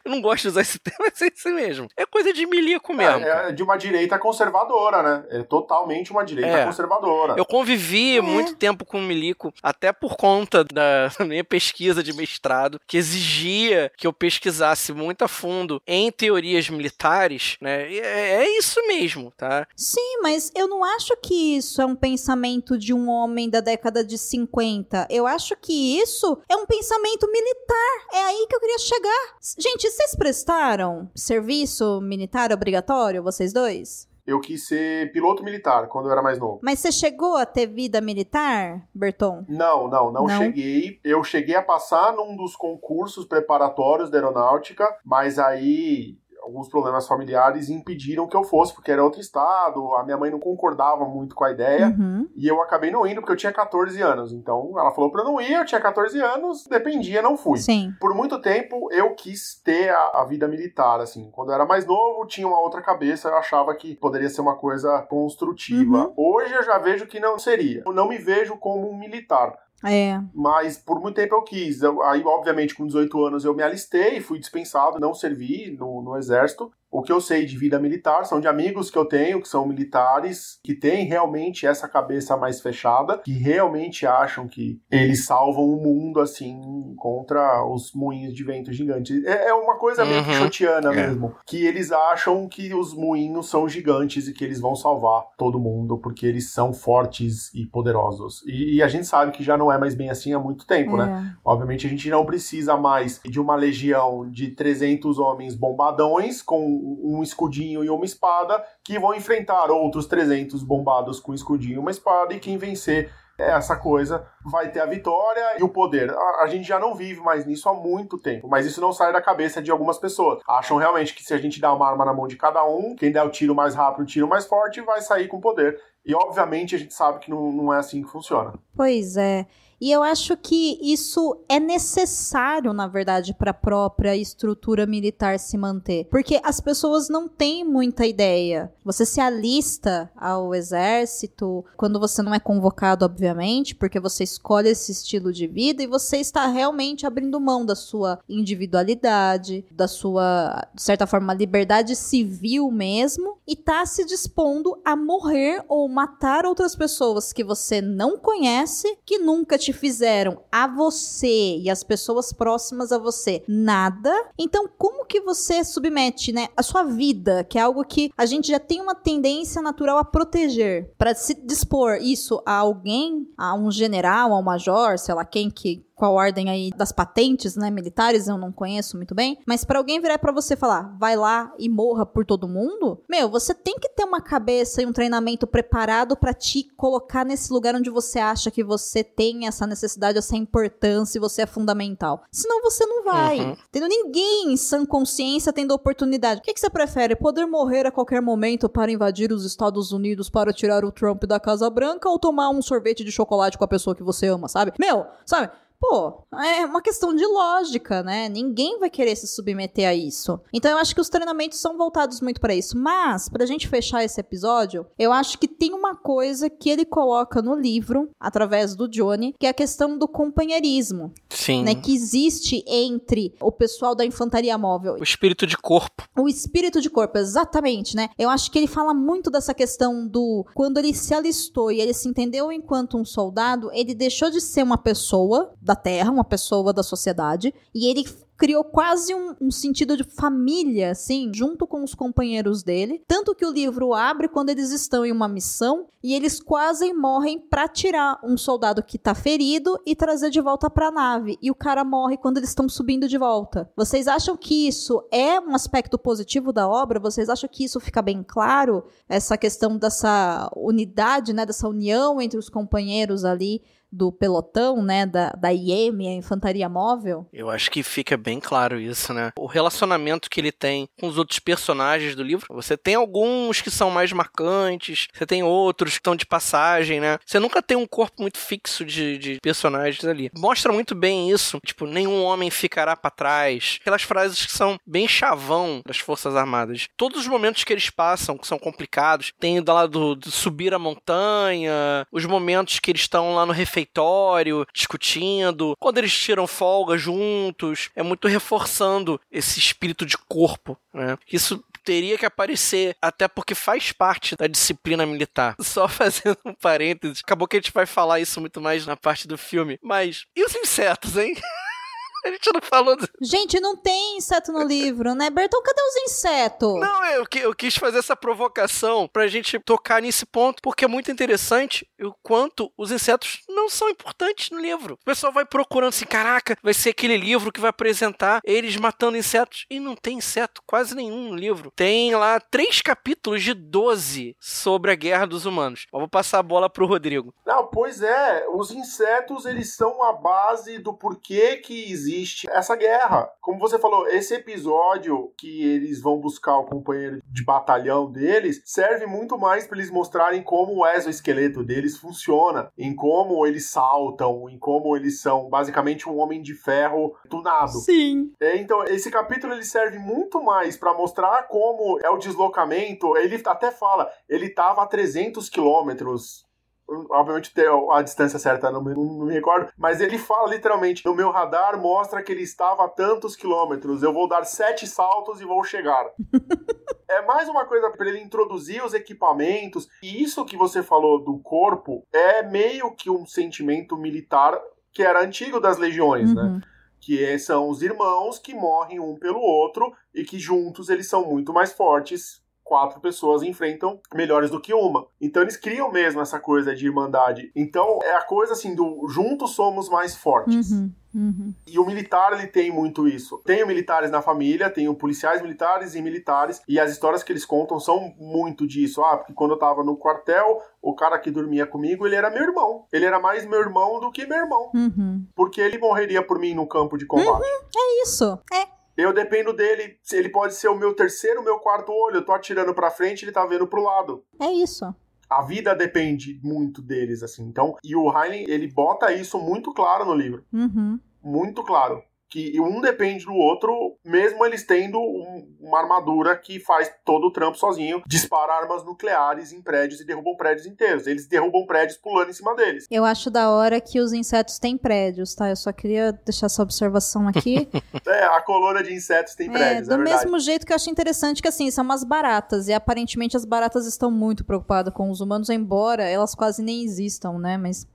Speaker 1: Eu não gosto de usar esse termo, mas é isso mesmo. É coisa de milico mesmo. cara.
Speaker 4: É, é de uma direita conservadora, né? É totalmente uma direita
Speaker 1: É.
Speaker 4: conservadora.
Speaker 1: Eu convivi muito tempo com o Milico, até por conta da minha pesquisa de mestrado, que exigia que eu pesquisasse muito a fundo em teorias militares, né? É, é isso mesmo, tá?
Speaker 3: sim, mas eu não acho que isso é um pensamento de um homem da década de 50. Eu acho que isso é um pensamento militar. É aí que eu queria chegar. Gente, vocês prestaram serviço militar obrigatório, vocês dois?
Speaker 4: Eu quis ser piloto militar quando eu era mais novo.
Speaker 3: Mas você chegou a ter vida militar, Berton?
Speaker 4: Não, não, não,
Speaker 3: Não?
Speaker 4: cheguei. Eu cheguei a passar num dos concursos preparatórios da aeronáutica, mas aí alguns problemas familiares impediram que eu fosse, porque era outro estado, a minha mãe não concordava muito com a ideia.
Speaker 3: Uhum.
Speaker 4: E eu acabei não indo porque eu tinha 14 anos. Então ela falou pra eu não ir, eu tinha 14 anos, dependia, não fui.
Speaker 3: Sim.
Speaker 4: Por muito tempo eu quis ter a, a vida militar, assim. Quando eu era mais novo, tinha uma outra cabeça, eu achava que poderia ser uma coisa construtiva.
Speaker 3: Uhum.
Speaker 4: Hoje eu já vejo que não seria. Eu não me vejo como um militar.
Speaker 3: É.
Speaker 4: Mas por muito tempo eu quis. Eu- aí, obviamente, com 18 anos eu me alistei, fui dispensado, não servi no, no exército. O que eu sei de vida militar são de amigos que eu tenho, que são militares, que têm realmente essa cabeça mais fechada, que realmente acham que eles salvam o mundo, assim, contra os moinhos de vento gigantes. É, é uma coisa meio
Speaker 1: Uhum.
Speaker 4: quixotiana
Speaker 1: É.
Speaker 4: mesmo. Que eles acham que os moinhos são gigantes e que eles vão salvar todo mundo, porque eles são fortes e poderosos. E, e a gente sabe que já não é mais bem assim há muito tempo, né?
Speaker 3: é.
Speaker 4: Obviamente a gente não precisa mais de uma legião de 300 homens bombadões com um escudinho e uma espada que vão enfrentar outros 300 bombados com escudinho e uma espada e quem vencer essa coisa vai ter a vitória e o poder. A, a, gente já não vive mais nisso há muito tempo, mas isso não sai da cabeça de algumas pessoas. Acham realmente que se a gente dá uma arma na mão de cada um, quem der o tiro mais rápido, o tiro mais forte, vai sair com poder. E obviamente a gente sabe que não, não é assim que funciona.
Speaker 3: Pois é. E eu acho que isso é necessário, na verdade, para a própria estrutura militar se manter. Porque as pessoas não têm muita ideia. Você se alista ao exército quando você não é convocado, obviamente, porque você escolhe esse estilo de vida e você está realmente abrindo mão da sua individualidade, da sua, de certa forma, liberdade civil mesmo, e está se dispondo a morrer ou matar outras pessoas que você não conhece, que nunca te fizeram a você e as pessoas próximas a você nada, então como que você submete, né, a sua vida, que é algo que a gente já tem uma tendência natural a proteger, para se dispor isso a alguém, a um general, a um major, sei lá quem que qual ordem aí das patentes, né, militares, eu não conheço muito bem, mas para alguém virar para você falar, vai lá e morra por todo mundo, meu, você tem que ter uma cabeça e um treinamento preparado para te colocar nesse lugar onde você acha que você tem essa necessidade, essa importância e você é fundamental. Senão você não vai. Uhum. Entendeu? Ninguém em sã consciência tendo oportunidade. O que, que você prefere? Poder morrer a qualquer momento para invadir os Estados Unidos para tirar o Trump da Casa Branca ou tomar um sorvete de chocolate com a pessoa que você ama, sabe? Meu, sabe? Pô, é uma questão de lógica, né? Ninguém vai querer se submeter a isso. Então eu acho que os treinamentos são voltados muito para isso. Mas, pra gente fechar esse episódio, eu acho que tem uma coisa que ele coloca no livro, através do Johnny, que é a questão do companheirismo.
Speaker 1: Sim.
Speaker 3: Né, que existe entre o pessoal da infantaria móvel.
Speaker 1: O espírito de corpo.
Speaker 3: O espírito de corpo, exatamente, né? Eu acho que ele fala muito dessa questão do quando ele se alistou e ele se entendeu enquanto um soldado, ele deixou de ser uma pessoa da Terra, uma pessoa da sociedade, e ele criou quase um, um, sentido de família, assim, junto com os companheiros dele. Tanto que o livro abre quando eles estão em uma missão e eles quase morrem para tirar um soldado que tá ferido e trazer de volta para a nave. E o cara morre quando eles estão subindo de volta. Vocês acham que isso é um aspecto positivo da obra? Vocês acham que isso fica bem claro? Essa questão dessa unidade, né, dessa união entre os companheiros ali do pelotão, né, da, da IM, a Infantaria Móvel.
Speaker 1: Eu acho que fica bem claro isso, né? O relacionamento que ele tem com os outros personagens do livro. Você tem alguns que são mais marcantes, você tem outros que estão de passagem, né? Você nunca tem um corpo muito fixo de, de personagens ali. Mostra muito bem isso. Tipo, nenhum homem ficará para trás. Aquelas frases que são bem chavão das Forças Armadas. Todos os momentos que eles passam, que são complicados, tem do lado do subir a montanha, os momentos que eles estão lá no refeitório refeitório, discutindo, quando eles tiram folga juntos, é muito reforçando esse espírito de corpo, né? Isso teria que aparecer, até porque faz parte da disciplina militar. Só fazendo um parênteses, acabou que a gente vai falar isso muito mais na parte do filme, mas e os insetos, hein? A gente não falou. Do...
Speaker 3: Gente, não tem inseto no livro, né, Bertão? Cadê os insetos?
Speaker 1: Não, eu, eu quis fazer essa provocação pra gente tocar nesse ponto, porque é muito interessante o quanto os insetos não são importantes no livro. O pessoal vai procurando assim, caraca, vai ser aquele livro que vai apresentar eles matando insetos. E não tem inseto quase nenhum no livro. Tem lá três capítulos de 12 sobre a guerra dos humanos. Eu vou passar a bola pro Rodrigo.
Speaker 4: Não, pois é, os insetos eles são a base do porquê que existe existe essa guerra. Como você falou, esse episódio que eles vão buscar o companheiro de batalhão deles serve muito mais para eles mostrarem como o exoesqueleto deles funciona, em como eles saltam, em como eles são basicamente um homem de ferro tunado.
Speaker 3: Sim.
Speaker 4: É, então, esse capítulo ele serve muito mais para mostrar como é o deslocamento. Ele até fala, ele estava a 300 quilômetros obviamente ter a distância certa, não me, não me, recordo, mas ele fala literalmente: no meu radar mostra que ele estava a tantos quilômetros, eu vou dar sete saltos e vou chegar. é mais uma coisa para ele introduzir os equipamentos, e isso que você falou do corpo é meio que um sentimento militar que era antigo das legiões, né? uhum. né? Que são os irmãos que morrem um pelo outro e que juntos eles são muito mais fortes quatro pessoas enfrentam melhores do que uma. Então eles criam mesmo essa coisa de irmandade. Então é a coisa assim do juntos somos mais fortes.
Speaker 3: Uhum. Uhum.
Speaker 4: E o militar, ele tem muito isso. Tenho militares na família, tenho policiais militares e militares, e as histórias que eles contam são muito disso. Ah, porque quando eu tava no quartel, o cara que dormia comigo, ele era meu irmão. Ele era mais meu irmão do que meu irmão.
Speaker 3: Uhum.
Speaker 4: Porque ele morreria por mim no campo de combate.
Speaker 3: Uhum. É isso. É.
Speaker 4: Eu dependo dele. Ele pode ser o meu terceiro, o meu quarto olho. Eu tô atirando pra frente, ele tá vendo pro lado.
Speaker 3: É isso
Speaker 4: a vida depende muito deles, assim. Então, e o Heinlein, ele bota isso muito claro no livro.
Speaker 3: Uhum.
Speaker 4: Muito claro que um depende do outro, mesmo eles tendo um, uma armadura que faz todo o trampo sozinho, dispara armas nucleares em prédios e derrubam prédios inteiros. Eles derrubam prédios pulando em cima deles.
Speaker 3: Eu acho da hora que os insetos têm prédios, tá? Eu só queria deixar essa observação aqui.
Speaker 4: é, a colônia de insetos tem prédios,
Speaker 3: é,
Speaker 4: do
Speaker 3: é mesmo jeito que eu acho interessante que, assim, são umas baratas, e aparentemente as baratas estão muito preocupadas com os humanos, embora elas quase nem existam, né? Mas...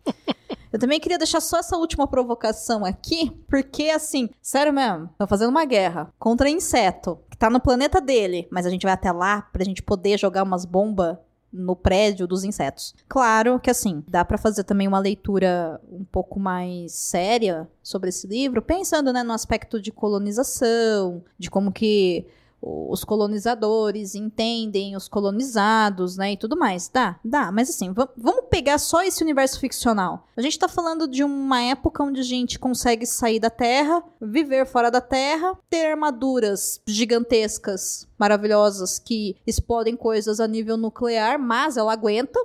Speaker 3: Eu também queria deixar só essa última provocação aqui, porque assim, sério mesmo, estão fazendo uma guerra contra inseto, que tá no planeta dele, mas a gente vai até lá pra gente poder jogar umas bombas no prédio dos insetos. Claro que assim, dá para fazer também uma leitura um pouco mais séria sobre esse livro, pensando né, no aspecto de colonização, de como que os colonizadores entendem os colonizados, né, e tudo mais. Dá, dá, mas assim, vamos pegar só esse universo ficcional. A gente tá falando de uma época onde a gente consegue sair da Terra, viver fora da Terra, ter armaduras gigantescas, maravilhosas, que explodem coisas a nível nuclear, mas ela aguenta,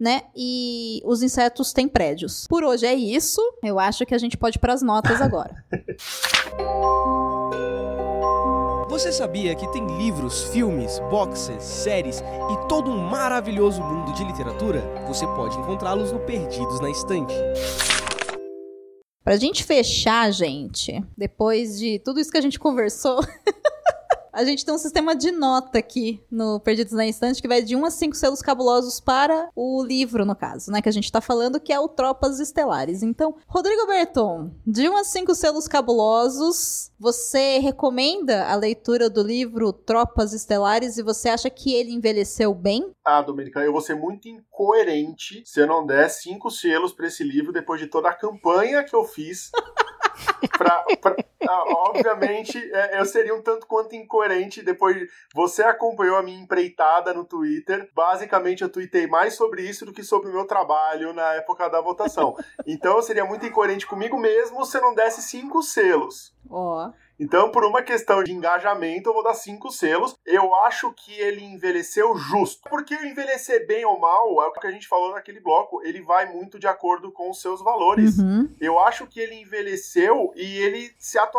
Speaker 3: né? E os insetos têm prédios. Por hoje é isso. Eu acho que a gente pode ir para as notas agora.
Speaker 5: Você sabia que tem livros, filmes, boxes, séries e todo um maravilhoso mundo de literatura? Você pode encontrá-los no Perdidos na Estante.
Speaker 3: Pra gente fechar, gente, depois de tudo isso que a gente conversou, A gente tem um sistema de nota aqui no Perdidos na Instante que vai de 1 a 5 selos cabulosos para o livro, no caso, né? Que a gente tá falando, que é o Tropas Estelares. Então, Rodrigo Berton, de 1 a 5 selos cabulosos, você recomenda a leitura do livro Tropas Estelares e você acha que ele envelheceu bem?
Speaker 4: Ah, Domenica, eu vou ser muito incoerente se eu não der 5 selos para esse livro depois de toda a campanha que eu fiz. pra, pra ah, obviamente, é, eu seria um tanto quanto incoerente depois. Você acompanhou a minha empreitada no Twitter. Basicamente, eu tuitei mais sobre isso do que sobre o meu trabalho na época da votação. Então, eu seria muito incoerente comigo mesmo se eu não desse cinco selos.
Speaker 3: Ó. Oh.
Speaker 4: Então, por uma questão de engajamento, eu vou dar cinco selos. Eu acho que ele envelheceu justo. Porque envelhecer bem ou mal, é o que a gente falou naquele bloco, ele vai muito de acordo com os seus valores.
Speaker 3: Uhum.
Speaker 4: Eu acho que ele envelheceu e ele se atualizou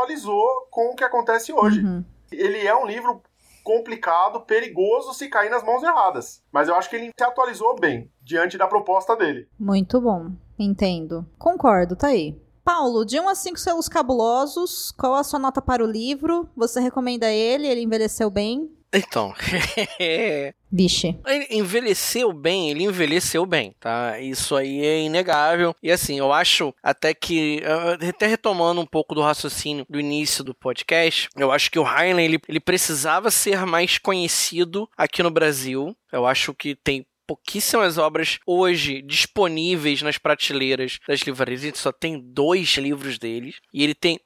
Speaker 4: com o que acontece hoje.
Speaker 3: Uhum.
Speaker 4: Ele é um livro complicado, perigoso se cair nas mãos erradas. Mas eu acho que ele se atualizou bem diante da proposta dele.
Speaker 3: Muito bom. Entendo. Concordo, tá aí. Paulo, de 1 a 5 selos cabulosos, qual a sua nota para o livro? Você recomenda ele? Ele envelheceu bem?
Speaker 1: Então,
Speaker 3: Vixe.
Speaker 1: Ele envelheceu bem, ele envelheceu bem, tá? Isso aí é inegável. E assim, eu acho até que, até retomando um pouco do raciocínio do início do podcast, eu acho que o Heinlein, ele, ele precisava ser mais conhecido aqui no Brasil. Eu acho que tem pouquíssimas obras hoje disponíveis nas prateleiras das livrarias. A gente só tem dois livros deles. E ele tem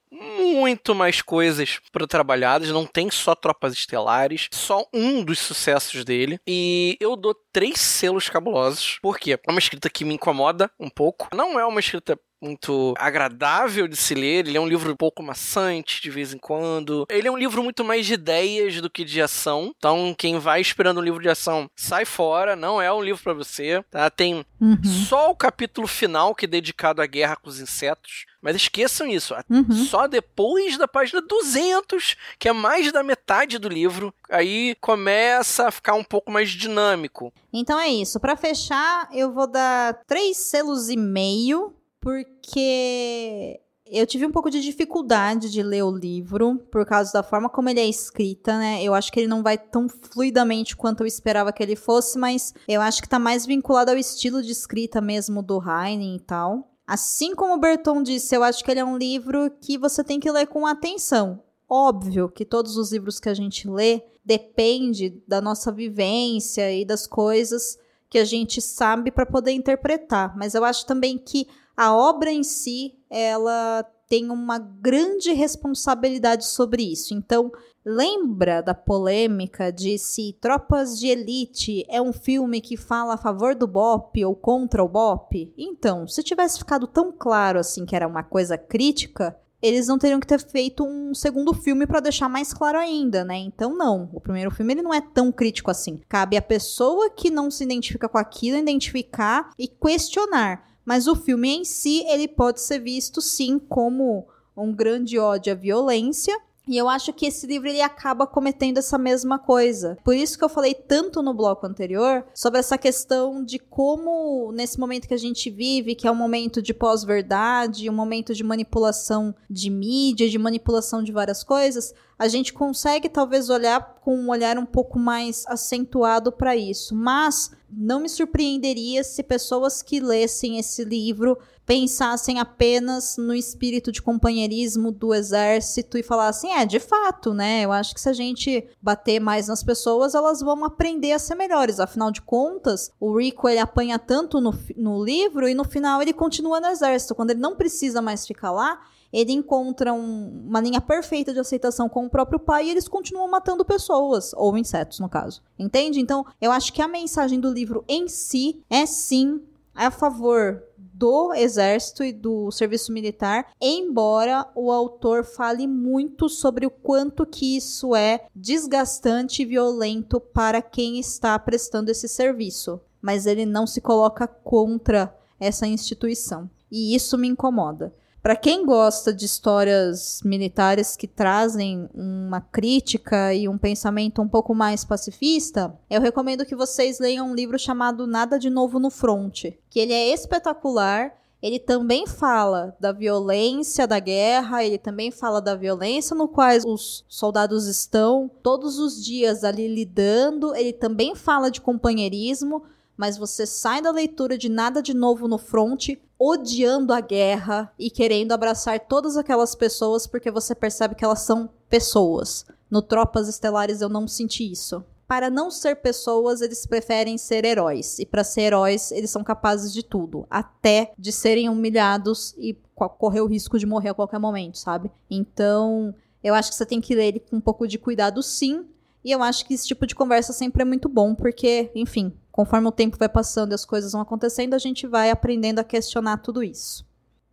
Speaker 1: muito mais coisas para trabalhadas, não tem só Tropas Estelares, só um dos sucessos dele. E eu dou três selos cabulosos, porque é uma escrita que me incomoda um pouco. Não é uma escrita muito agradável de se ler. Ele é um livro um pouco maçante de vez em quando. Ele é um livro muito mais de ideias do que de ação. Então, quem vai esperando um livro de ação, sai fora. Não é um livro para você. Tá? Tem
Speaker 3: uhum.
Speaker 1: só o capítulo final que é dedicado à guerra com os insetos. Mas esqueçam isso,
Speaker 3: uhum.
Speaker 1: só depois da página 200, que é mais da metade do livro, aí começa a ficar um pouco mais dinâmico.
Speaker 3: Então é isso. Para fechar, eu vou dar três selos e meio porque eu tive um pouco de dificuldade de ler o livro por causa da forma como ele é escrita, né? Eu acho que ele não vai tão fluidamente quanto eu esperava que ele fosse, mas eu acho que tá mais vinculado ao estilo de escrita mesmo do Heine e tal. Assim como o Berton disse, eu acho que ele é um livro que você tem que ler com atenção. óbvio que todos os livros que a gente lê depende da nossa vivência e das coisas que a gente sabe para poder interpretar, mas eu acho também que a obra em si, ela tem uma grande responsabilidade sobre isso. Então, lembra da polêmica de se Tropas de Elite é um filme que fala a favor do BOP ou contra o BOP? Então, se tivesse ficado tão claro assim que era uma coisa crítica, eles não teriam que ter feito um segundo filme para deixar mais claro ainda, né? Então não, o primeiro filme ele não é tão crítico assim. Cabe à pessoa que não se identifica com aquilo identificar e questionar. Mas o filme em si, ele pode ser visto sim como um grande ódio à violência e eu acho que esse livro ele acaba cometendo essa mesma coisa. Por isso que eu falei tanto no bloco anterior sobre essa questão de como nesse momento que a gente vive, que é um momento de pós-verdade, um momento de manipulação de mídia, de manipulação de várias coisas, a gente consegue talvez olhar com um olhar um pouco mais acentuado para isso. Mas não me surpreenderia se pessoas que lessem esse livro pensassem apenas no espírito de companheirismo do exército e falassem, é, de fato, né? Eu acho que se a gente bater mais nas pessoas, elas vão aprender a ser melhores. Afinal de contas, o Rico ele apanha tanto no, no livro e no final ele continua no exército. Quando ele não precisa mais ficar lá, ele encontra um, uma linha perfeita de aceitação com o próprio pai e eles continuam matando pessoas, ou insetos, no caso. Entende? Então, eu acho que a mensagem do livro em si é sim a favor do exército e do serviço militar, embora o autor fale muito sobre o quanto que isso é desgastante e violento para quem está prestando esse serviço, mas ele não se coloca contra essa instituição. E isso me incomoda. Para quem gosta de histórias militares que trazem uma crítica e um pensamento um pouco mais pacifista, eu recomendo que vocês leiam um livro chamado Nada de Novo no Fronte, que ele é espetacular. Ele também fala da violência da guerra, ele também fala da violência no qual os soldados estão todos os dias ali lidando. Ele também fala de companheirismo, mas você sai da leitura de nada de novo no front odiando a guerra e querendo abraçar todas aquelas pessoas porque você percebe que elas são pessoas. No Tropas Estelares eu não senti isso. Para não ser pessoas, eles preferem ser heróis. E para ser heróis, eles são capazes de tudo, até de serem humilhados e correr o risco de morrer a qualquer momento, sabe? Então, eu acho que você tem que ler ele com um pouco de cuidado, sim. E eu acho que esse tipo de conversa sempre é muito bom, porque, enfim, conforme o tempo vai passando e as coisas vão acontecendo, a gente vai aprendendo a questionar tudo isso.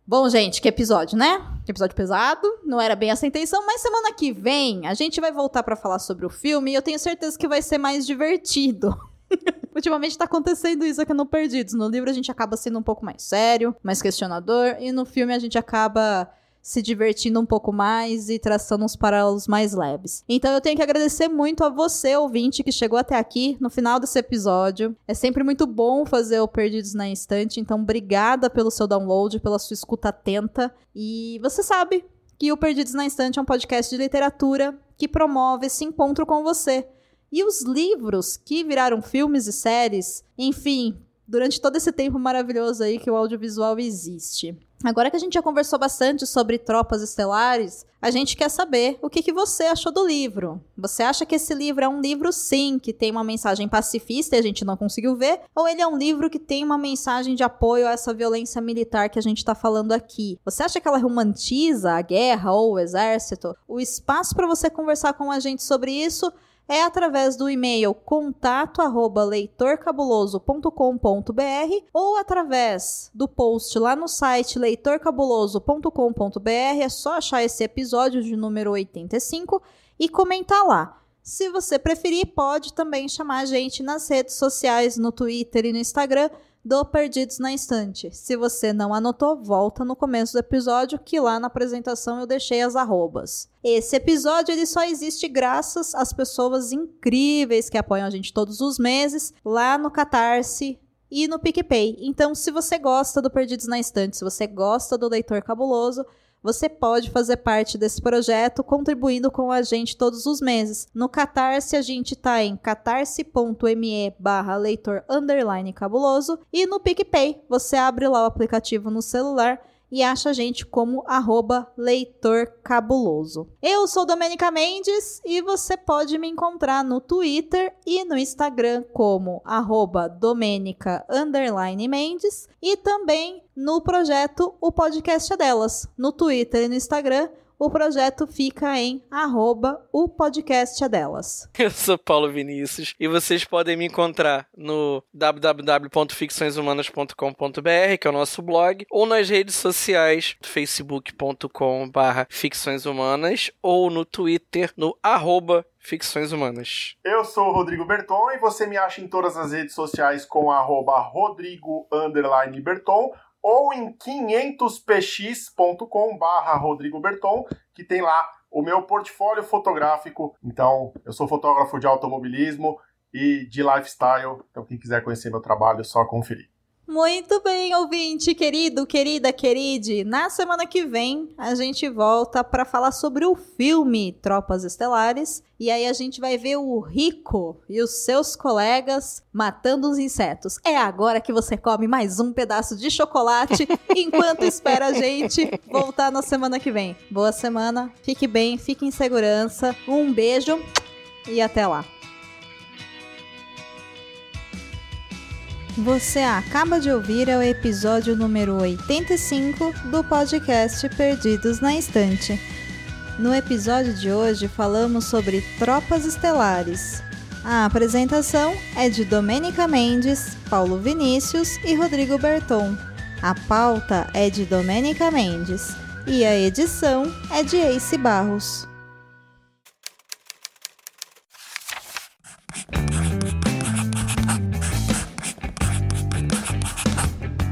Speaker 3: Bom, gente, que episódio, né? Episódio pesado, não era bem essa a intenção, mas semana que vem a gente vai voltar para falar sobre o filme e eu tenho certeza que vai ser mais divertido. Ultimamente tá acontecendo isso aqui no Perdidos. No livro a gente acaba sendo um pouco mais sério, mais questionador, e no filme a gente acaba se divertindo um pouco mais e traçando uns paralelos mais leves. Então eu tenho que agradecer muito a você, ouvinte, que chegou até aqui no final desse episódio. É sempre muito bom fazer o Perdidos na Instante, então obrigada pelo seu download, pela sua escuta atenta. E você sabe que o Perdidos na Instante é um podcast de literatura que promove esse encontro com você. E os livros que viraram filmes e séries, enfim, durante todo esse tempo maravilhoso aí que o audiovisual existe. Agora que a gente já conversou bastante sobre tropas estelares, a gente quer saber o que, que você achou do livro. Você acha que esse livro é um livro, sim, que tem uma mensagem pacifista e a gente não conseguiu ver? Ou ele é um livro que tem uma mensagem de apoio a essa violência militar que a gente está falando aqui? Você acha que ela romantiza a guerra ou o exército? O espaço para você conversar com a gente sobre isso é através do e-mail contato@leitorcabuloso.com.br ou através do post lá no site leitorcabuloso.com.br. É só achar esse episódio de número 85 e comentar lá. Se você preferir, pode também chamar a gente nas redes sociais, no Twitter e no Instagram do Perdidos na Instante. Se você não anotou, volta no começo do episódio que lá na apresentação eu deixei as arrobas. Esse episódio ele só existe graças às pessoas incríveis que apoiam a gente todos os meses lá no Catarse e no PicPay. Então, se você gosta do Perdidos na Instante, se você gosta do Leitor Cabuloso, você pode fazer parte desse projeto contribuindo com a gente todos os meses. No Catarse, a gente está em catarse.me barra leitor underline cabuloso e no PicPay, você abre lá o aplicativo no celular e acha a gente como leitorcabuloso. Eu sou Domênica Mendes e você pode me encontrar no Twitter e no Instagram como arroba Domênica Mendes e também no projeto O Podcast é Delas, no Twitter e no Instagram o projeto fica em arroba o podcast é delas.
Speaker 1: Eu sou Paulo Vinícius e vocês podem me encontrar no www.ficçõeshumanas.com.br, que é o nosso blog, ou nas redes sociais facebook.com barra ficções humanas ou no Twitter no arroba Ficções Humanas.
Speaker 4: Eu sou o Rodrigo Berton e você me acha em todas as redes sociais com arroba Rodrigo Berton ou em 500px.com barra Rodrigo Berton, que tem lá o meu portfólio fotográfico. Então, eu sou fotógrafo de automobilismo e de lifestyle, então quem quiser conhecer meu trabalho é só conferir.
Speaker 3: Muito bem, ouvinte, querido, querida, queride. Na semana que vem a gente volta para falar sobre o filme Tropas Estelares. E aí a gente vai ver o Rico e os seus colegas matando os insetos. É agora que você come mais um pedaço de chocolate enquanto espera a gente voltar na semana que vem. Boa semana, fique bem, fique em segurança. Um beijo e até lá. Você acaba de ouvir o episódio número 85 do podcast Perdidos na Estante. No episódio de hoje falamos sobre tropas estelares. A apresentação é de Domênica Mendes, Paulo Vinícius e Rodrigo Berton. A pauta é de Domênica Mendes e a edição é de Ace Barros.